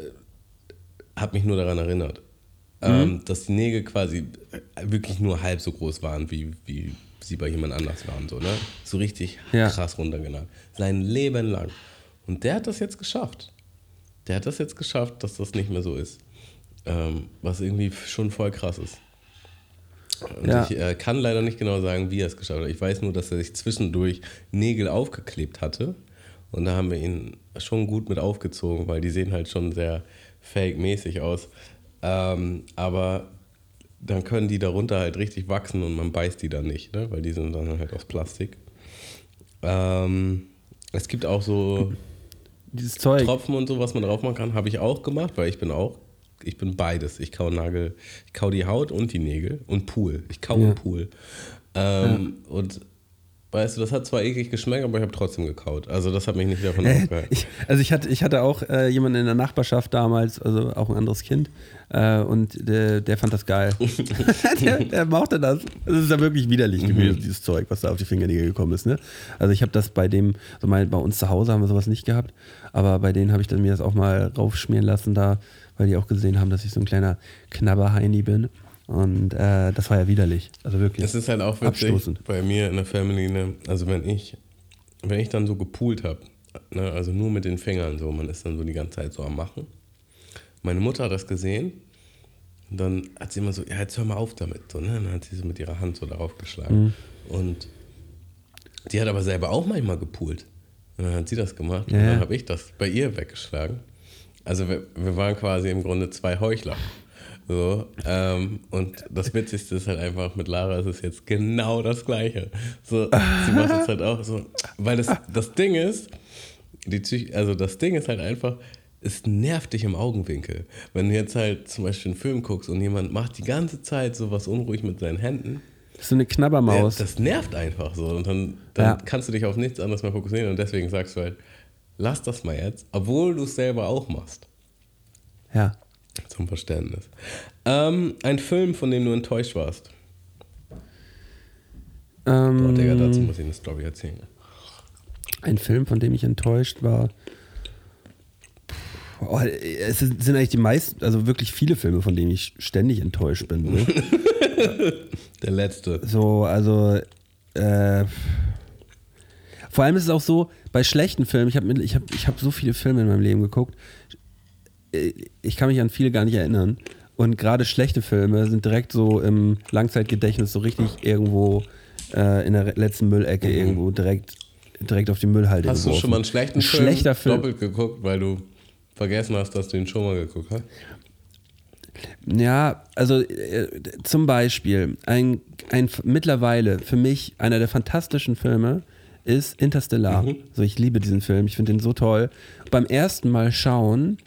Speaker 2: hat mich nur daran erinnert, ähm, dass die Nägel quasi wirklich nur halb so groß waren, wie, wie sie bei jemand anders waren. So, ne? so richtig
Speaker 3: Ja.
Speaker 2: krass runtergenagt. Sein Leben lang. Und der hat das jetzt geschafft. Der hat das jetzt geschafft, dass das nicht mehr so ist. Ähm, was irgendwie schon voll krass ist. Und
Speaker 3: Ja.
Speaker 2: ich äh, kann leider nicht genau sagen, wie er es geschafft hat. Ich weiß nur, dass er sich zwischendurch Nägel aufgeklebt hatte. Und da haben wir ihn schon gut mit aufgezogen, weil die sehen halt schon sehr fake-mäßig aus. Ähm, aber dann können die darunter halt richtig wachsen und man beißt die dann nicht, ne? weil die sind dann halt aus Plastik. Ähm, es gibt auch so
Speaker 3: Dieses Zeug.
Speaker 2: Tropfen und so, was man drauf machen kann, habe ich auch gemacht, weil ich bin auch, ich bin beides. Ich kau Nagel, ich kau die Haut und die Nägel und Pool. Ich kau
Speaker 3: Ja.
Speaker 2: im Pool. Ähm, Und weißt du, das hat zwar eklig geschmeckt, aber ich habe trotzdem gekaut. Also das hat mich nicht davon
Speaker 3: Äh,
Speaker 2: aufgehalten.
Speaker 3: ich, also ich hatte, ich hatte auch äh, jemanden in der Nachbarschaft damals, also auch ein anderes Kind, äh, und der, der fand das geil. der, der mochte das. Das ist ja wirklich widerlich
Speaker 2: Mhm.
Speaker 3: gewesen, dieses Zeug, was da auf die Fingernägel gekommen ist. Ne? Also ich habe das bei dem, so mal bei uns zu Hause haben wir sowas nicht gehabt, aber bei denen habe ich dann mir das auch mal raufschmieren lassen da, weil die auch gesehen haben, dass ich so ein kleiner Knabberheini bin. Und äh, das war ja widerlich. Also wirklich.
Speaker 2: Es ist halt auch witzig
Speaker 3: abstoßend.
Speaker 2: bei mir in der Family, ne? also wenn ich, wenn ich dann so gepoolt habe, ne? also nur mit den Fingern so, man ist dann so die ganze Zeit so am Machen. Meine Mutter hat das gesehen und dann hat sie immer so, ja jetzt hör mal auf damit, so, ne? dann hat sie so mit ihrer Hand so darauf geschlagen. Und die hat aber selber auch manchmal gepoolt. Und dann hat sie das gemacht
Speaker 3: Ja,
Speaker 2: und dann habe ich das bei ihr weggeschlagen. Also wir, wir waren quasi im Grunde zwei Heuchler. So, ähm, und das Witzigste ist halt einfach, mit Lara ist es jetzt genau das Gleiche. So, sie macht es halt auch so. Weil das, das Ding ist, die Psych also das Ding ist halt einfach, es nervt dich im Augenwinkel. Wenn du jetzt halt zum Beispiel einen Film guckst und jemand macht die ganze Zeit sowas unruhig mit seinen Händen,
Speaker 3: Das ist so eine Knabbermaus.
Speaker 2: ja, das nervt einfach so. Und dann, dann
Speaker 3: Ja.
Speaker 2: kannst du dich auf nichts anderes mehr fokussieren. Und deswegen sagst du halt, lass das mal jetzt, obwohl du es selber auch machst.
Speaker 3: ja.
Speaker 2: Zum Verständnis. Ähm, ein Film, von dem du enttäuscht warst.
Speaker 3: Ähm,
Speaker 2: Boah, Digga, dazu muss ich eine Story erzählen.
Speaker 3: Ein Film, von dem ich enttäuscht war. Oh, es sind eigentlich die meisten, also wirklich viele Filme, von denen ich ständig enttäuscht bin. Ne?
Speaker 2: Der letzte.
Speaker 3: So, also äh, vor allem ist es auch so, bei schlechten Filmen, ich habe ich hab, ich hab so viele Filme in meinem Leben geguckt, äh, ich kann mich an viele gar nicht erinnern. Und gerade schlechte Filme sind direkt so im Langzeitgedächtnis so richtig irgendwo äh, in der letzten Müllecke irgendwo direkt, direkt auf die Müllhalde
Speaker 2: Mhm. Hast du
Speaker 3: geworfen.
Speaker 2: schon mal einen schlechten
Speaker 3: Ein
Speaker 2: Film
Speaker 3: schlechter Film.
Speaker 2: doppelt geguckt, weil du vergessen hast, dass du ihn schon mal geguckt hast?
Speaker 3: Ja, also äh, zum Beispiel, ein, ein mittlerweile für mich einer der fantastischen Filme ist Interstellar.
Speaker 2: Mhm.
Speaker 3: So, ich liebe diesen Film, ich finde den so toll. Beim ersten Mal schauen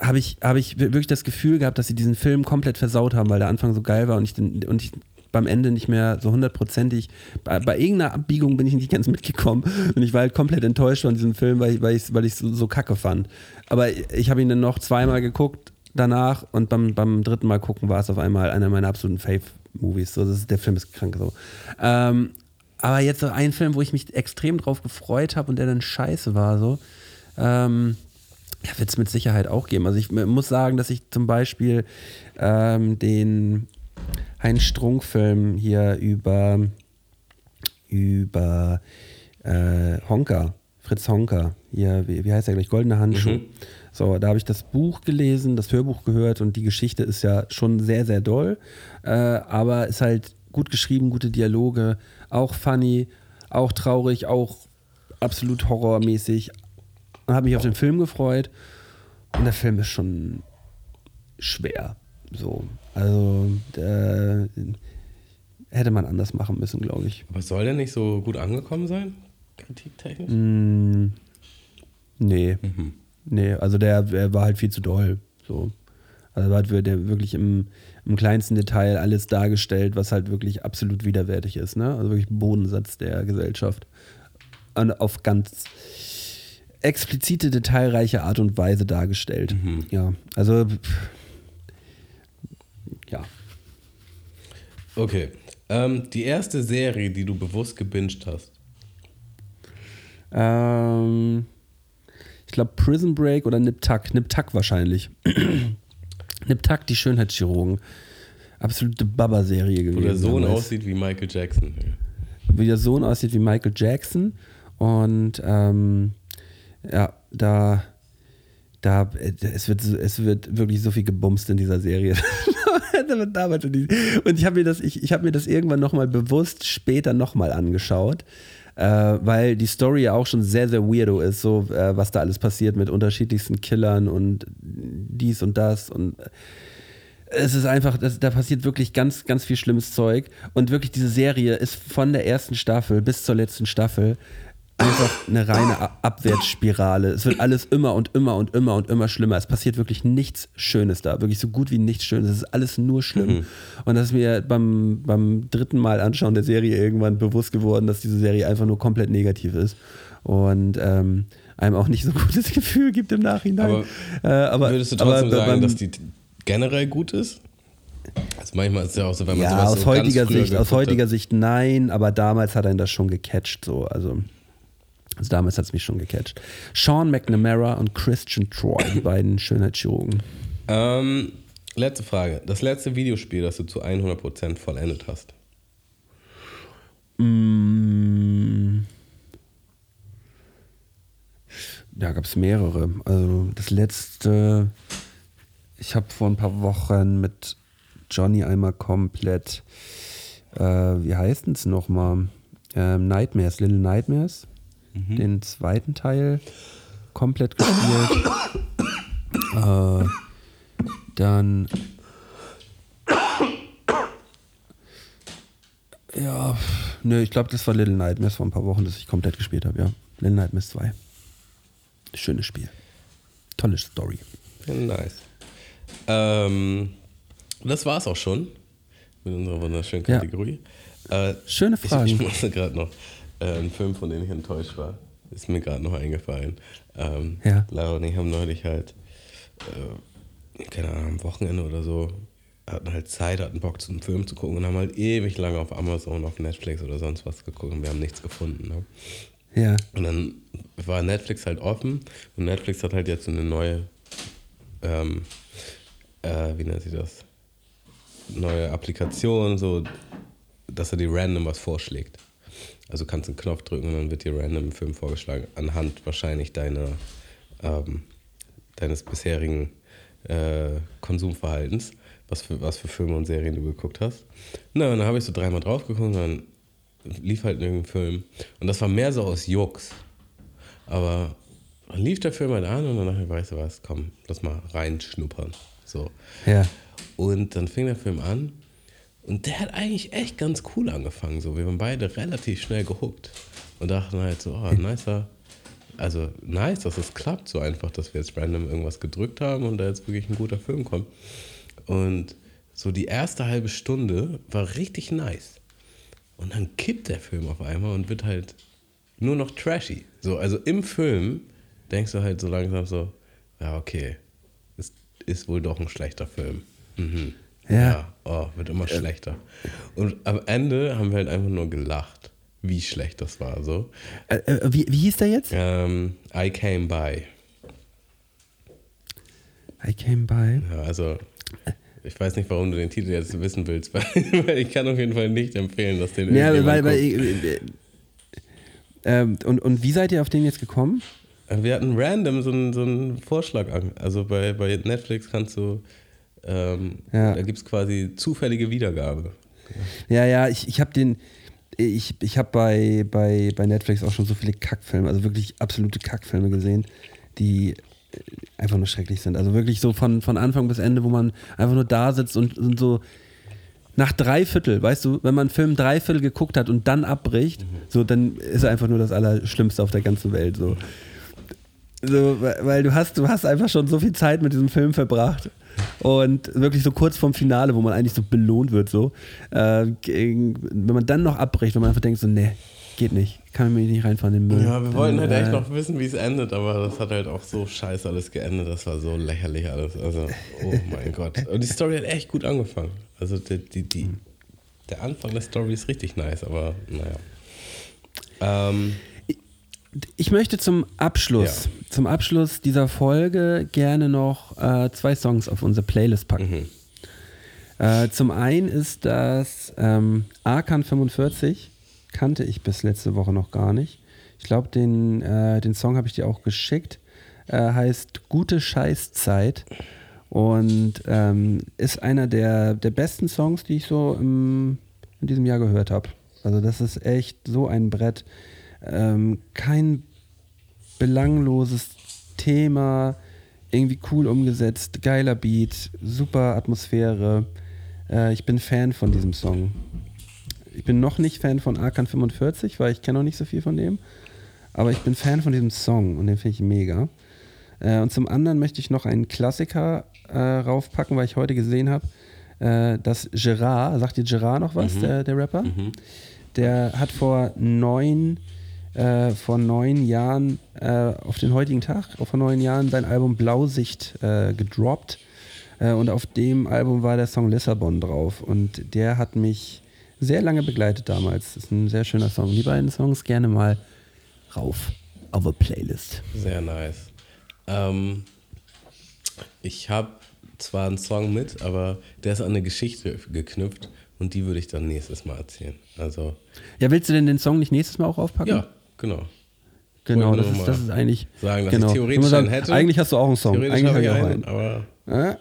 Speaker 3: habe ich, hab ich wirklich das Gefühl gehabt, dass sie diesen Film komplett versaut haben, weil der Anfang so geil war und ich, den, und ich beim Ende nicht mehr so hundertprozentig, bei, bei irgendeiner Abbiegung bin ich nicht ganz mitgekommen und ich war halt komplett enttäuscht von diesem Film, weil ich es weil weil so, so kacke fand. Aber ich habe ihn dann noch zweimal geguckt danach und beim, beim dritten Mal gucken war es auf einmal einer meiner absoluten Fave-Movies. So, das ist, der Film ist krank so. Ähm, aber jetzt so ein Film, wo ich mich extrem drauf gefreut habe und der dann scheiße war, so. Ähm, ja, wird es mit Sicherheit auch geben. Also ich muss sagen, dass ich zum Beispiel ähm, den Heinz Strunk-Film hier über, über äh, Honka, Fritz Honka, hier, wie, wie heißt er gleich, Goldene Handschuh. So, da habe ich das Buch gelesen, das Hörbuch gehört und die Geschichte ist ja schon sehr, sehr doll, äh, aber ist halt gut geschrieben, gute Dialoge, auch funny, auch traurig, auch absolut horrormäßig. Und habe mich auf den Film gefreut und der Film ist schon schwer. So, also äh, hätte man anders machen müssen, glaube ich.
Speaker 2: Aber soll der nicht so gut angekommen sein? Kritiktechnisch?
Speaker 3: Mm, nee. Nee, also der, der war halt viel zu doll. So. Also hat der wirklich im, im kleinsten Detail alles dargestellt, was halt wirklich absolut widerwärtig ist. Ne? Also wirklich Bodensatz der Gesellschaft. Und auf ganz explizite, detailreiche Art und Weise dargestellt. Ja, also ja.
Speaker 2: Okay. Ähm, die erste Serie, die du bewusst gebinged hast.
Speaker 3: Ähm, ich glaube Prison Break oder Nip Tuck. Nip Tuck wahrscheinlich. Nip Tuck, die Schönheitschirurgen. Absolute Baba-Serie gewesen.
Speaker 2: Wo der Sohn
Speaker 3: damals.
Speaker 2: aussieht wie Michael Jackson.
Speaker 3: Wie der Sohn aussieht wie Michael Jackson. Und ähm, ja, da, da, äh, es wird, es wird wirklich so viel gebumst in dieser Serie. Und ich habe mir das, ich, ich habe mir das irgendwann nochmal bewusst später nochmal angeschaut, äh, weil die Story ja auch schon sehr, sehr weirdo ist, so äh, was da alles passiert mit unterschiedlichsten Killern und dies und das und es ist einfach, das, da passiert wirklich ganz, ganz viel schlimmes Zeug. Und wirklich, diese Serie ist von der ersten Staffel bis zur letzten Staffel einfach eine reine Abwärtsspirale. Es wird alles immer und immer und immer und immer schlimmer. Es passiert wirklich nichts Schönes da. Wirklich so gut wie nichts Schönes. Es ist alles nur schlimm. Und das ist mir beim, beim dritten Mal anschauen der Serie irgendwann bewusst geworden, dass diese Serie einfach nur komplett negativ ist. Und ähm, einem auch nicht so ein gutes Gefühl gibt im Nachhinein.
Speaker 2: Aber
Speaker 3: äh, aber,
Speaker 2: Würdest du trotzdem
Speaker 3: aber
Speaker 2: sagen,
Speaker 3: beim-
Speaker 2: dass die generell gut ist? Also manchmal ist es ja auch so, wenn man
Speaker 3: ja,
Speaker 2: sowas
Speaker 3: aus
Speaker 2: so
Speaker 3: heutiger Sicht, aus heutiger
Speaker 2: hat.
Speaker 3: Sicht nein, aber damals hat einen das schon gecatcht, so, also, also damals hat es mich schon gecatcht. Sean McNamara und Christian Troy, die beiden Schönheitschirurgen.
Speaker 2: Ähm, letzte Frage. Das letzte Videospiel, das du zu 100% vollendet hast.
Speaker 3: Mm. Da gab es mehrere. Also das letzte, ich habe vor ein paar Wochen mit Johnny einmal komplett, äh, wie heißt es nochmal? ähm, Nightmares, Little Nightmares. Den zweiten Teil komplett gespielt. äh, dann. Ja, nö, ich glaube, das war Little Nightmares vor ein paar Wochen, das ich komplett gespielt habe, ja. Little Nightmares 2. Schönes Spiel. Tolle Story.
Speaker 2: Nice. Ähm, das war's auch schon mit unserer wunderschönen
Speaker 3: Ja.
Speaker 2: Kategorie. Äh,
Speaker 3: Schöne
Speaker 2: ich,
Speaker 3: Fragen.
Speaker 2: ich musste gerade noch äh, einen Film, von dem ich enttäuscht war. Ist mir gerade noch eingefallen. Ähm,
Speaker 3: Ja.
Speaker 2: Lara und ich haben neulich halt, äh, keine Ahnung, am Wochenende oder so, hatten halt Zeit, hatten Bock, zum Film zu gucken und haben halt ewig lange auf Amazon, auf Netflix oder sonst was geguckt und wir haben nichts gefunden. Ne?
Speaker 3: Ja.
Speaker 2: Und dann war Netflix halt offen und Netflix hat halt jetzt so eine neue, ähm, äh, wie nennt sich das? Neue Applikation, so, dass er dir random was vorschlägt. Also kannst einen Knopf drücken und dann wird dir random ein Film vorgeschlagen, anhand wahrscheinlich deiner, ähm, deines bisherigen äh, Konsumverhaltens, was für, was für Filme und Serien du geguckt hast. Na, und dann habe ich so dreimal drauf geguckt und dann lief halt irgendein Film. Und das war mehr so aus Jux. Aber dann lief der Film halt an und dann dachte ich, weißt du was, komm, lass mal reinschnuppern. So.
Speaker 3: Ja.
Speaker 2: Und dann fing der Film an und der hat eigentlich echt ganz cool angefangen. So. Wir waren beide relativ schnell gehuckt und dachten halt so, oh, nicer. Also nice, dass es klappt so einfach, dass wir jetzt random irgendwas gedrückt haben und da jetzt wirklich ein guter Film kommt. Und so die erste halbe Stunde war richtig nice. Und dann kippt der Film auf einmal und wird halt nur noch trashy. So, also im Film denkst du halt so langsam so, ja, okay, es ist wohl doch ein schlechter Film. Mhm.
Speaker 3: Ja.
Speaker 2: oh, wird immer schlechter. Und am Ende haben wir halt einfach nur gelacht, wie schlecht das war. So,
Speaker 3: Äh, äh, wie, wie hieß der jetzt?
Speaker 2: ähm, I came by.
Speaker 3: I came by.
Speaker 2: Ja, also ich weiß nicht, warum du den Titel jetzt wissen willst, weil, weil ich kann auf jeden Fall nicht empfehlen, dass den
Speaker 3: Ja,
Speaker 2: irgendjemand
Speaker 3: weil, weil,
Speaker 2: guckt.
Speaker 3: äh, äh, ähm, und, und wie seid ihr auf den jetzt gekommen?
Speaker 2: Wir hatten random so einen, so einen Vorschlag an. Also bei, bei Netflix kannst du, ähm,
Speaker 3: Ja.
Speaker 2: da gibt es quasi zufällige Wiedergabe.
Speaker 3: Ja, ja, ich, ich habe den, ich, ich habe bei, bei, bei Netflix auch schon so viele Kackfilme, also wirklich absolute Kackfilme gesehen, die äh, einfach nur schrecklich sind. Also wirklich so von, von Anfang bis Ende, wo man einfach nur da sitzt und, und so nach drei Viertel, weißt du, wenn man einen Film drei Viertel geguckt hat und dann abbricht, so dann ist er einfach nur das Allerschlimmste auf der ganzen Welt. So. So, weil weil du hast, du hast einfach schon so viel Zeit mit diesem Film verbracht. Und wirklich so kurz vorm Finale, wo man eigentlich so belohnt wird, so. Äh, gegen, wenn man dann noch abbricht, wenn man einfach denkt, so, nee, geht nicht. Kann mir nicht reinfahren in den Müll.
Speaker 2: Ja, wir wollten halt
Speaker 3: Dann,
Speaker 2: echt
Speaker 3: äh,
Speaker 2: noch wissen, wie es endet, aber das hat halt auch so scheiße alles geendet. Das war so lächerlich alles. Also, oh mein Gott. Und die Story hat echt gut angefangen. Also die, die, die, der Anfang der Story ist richtig nice, aber naja. Ähm,
Speaker 3: Ich möchte zum Abschluss,
Speaker 2: Ja.
Speaker 3: zum Abschluss dieser Folge gerne noch äh, zwei Songs auf unsere Playlist packen. Äh, zum einen ist das ähm, Arkan 45, kannte ich bis letzte Woche noch gar nicht. Ich glaube, den, äh, den Song habe ich dir auch geschickt. Äh, heißt Gute Scheißzeit und ähm, ist einer der, der besten Songs, die ich so im, in diesem Jahr gehört habe. Also das ist echt so ein Brett. Ähm, kein belangloses Thema, irgendwie cool umgesetzt, geiler Beat, super Atmosphäre. Äh, ich bin Fan von diesem Song. Ich bin noch nicht Fan von Arkan 45, weil ich kenne noch nicht so viel von dem. Aber ich bin Fan von diesem Song und den finde ich mega. Äh, und zum anderen möchte ich noch einen Klassiker äh, raufpacken, weil ich heute gesehen habe, äh, dass Gerard, sagt dir Gerard noch was, der, der Rapper? Der hat vor neun, äh, vor neun Jahren, äh, auf den heutigen Tag, vor neun Jahren sein Album Blausicht äh, gedroppt. Äh, und auf dem Album war der Song Lissabon drauf. Und der hat mich sehr lange begleitet damals. Das ist ein sehr schöner Song. Die beiden Songs gerne mal rauf auf der Playlist.
Speaker 2: Sehr nice. Ähm, ich habe zwar einen Song mit, aber der ist an eine Geschichte geknüpft und die würde ich dann nächstes Mal erzählen. Also,
Speaker 3: Ja, willst du denn den Song nicht nächstes Mal auch aufpacken?
Speaker 2: ja, genau.
Speaker 3: Genau, das ist, das ist eigentlich.
Speaker 2: Sagen, dass
Speaker 3: genau.
Speaker 2: ich
Speaker 3: Ich
Speaker 2: theoretisch einen hätte.
Speaker 3: Eigentlich hast du auch einen Song.
Speaker 2: Theoretisch
Speaker 3: Eigentlich
Speaker 2: habe ich
Speaker 3: hab
Speaker 2: einen,
Speaker 3: einen.
Speaker 2: aber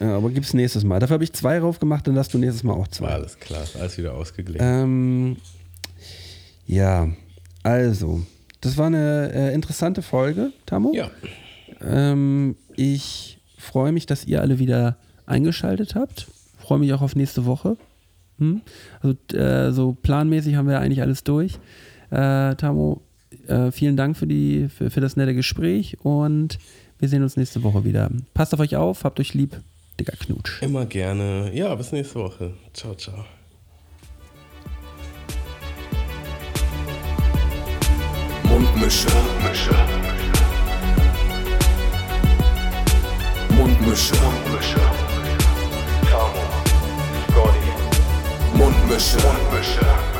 Speaker 3: Ja, aber gib's nächstes Mal. Dafür habe ich zwei drauf gemacht, dann hast du nächstes Mal auch zwei.
Speaker 2: alles klar, alles wieder ausgeglichen.
Speaker 3: Ähm, Ja, also, das war eine äh, interessante Folge, Tamu.
Speaker 2: Ja.
Speaker 3: Ähm, ich freue mich, dass ihr alle wieder eingeschaltet habt. Freue mich auch auf nächste Woche. Hm? Also äh, so planmäßig haben wir eigentlich alles durch. Äh, Tamo, äh, vielen Dank für, die, für, für das nette Gespräch und wir sehen uns nächste Woche wieder. Passt auf euch auf, habt euch lieb. Dicker Knutsch.
Speaker 2: Immer gerne. Ja, bis nächste Woche. Ciao, ciao.
Speaker 1: Mundmische. Mundmische. Mundmische. Mundmische. Tamo. Scotty. Mundmische. Mundmische.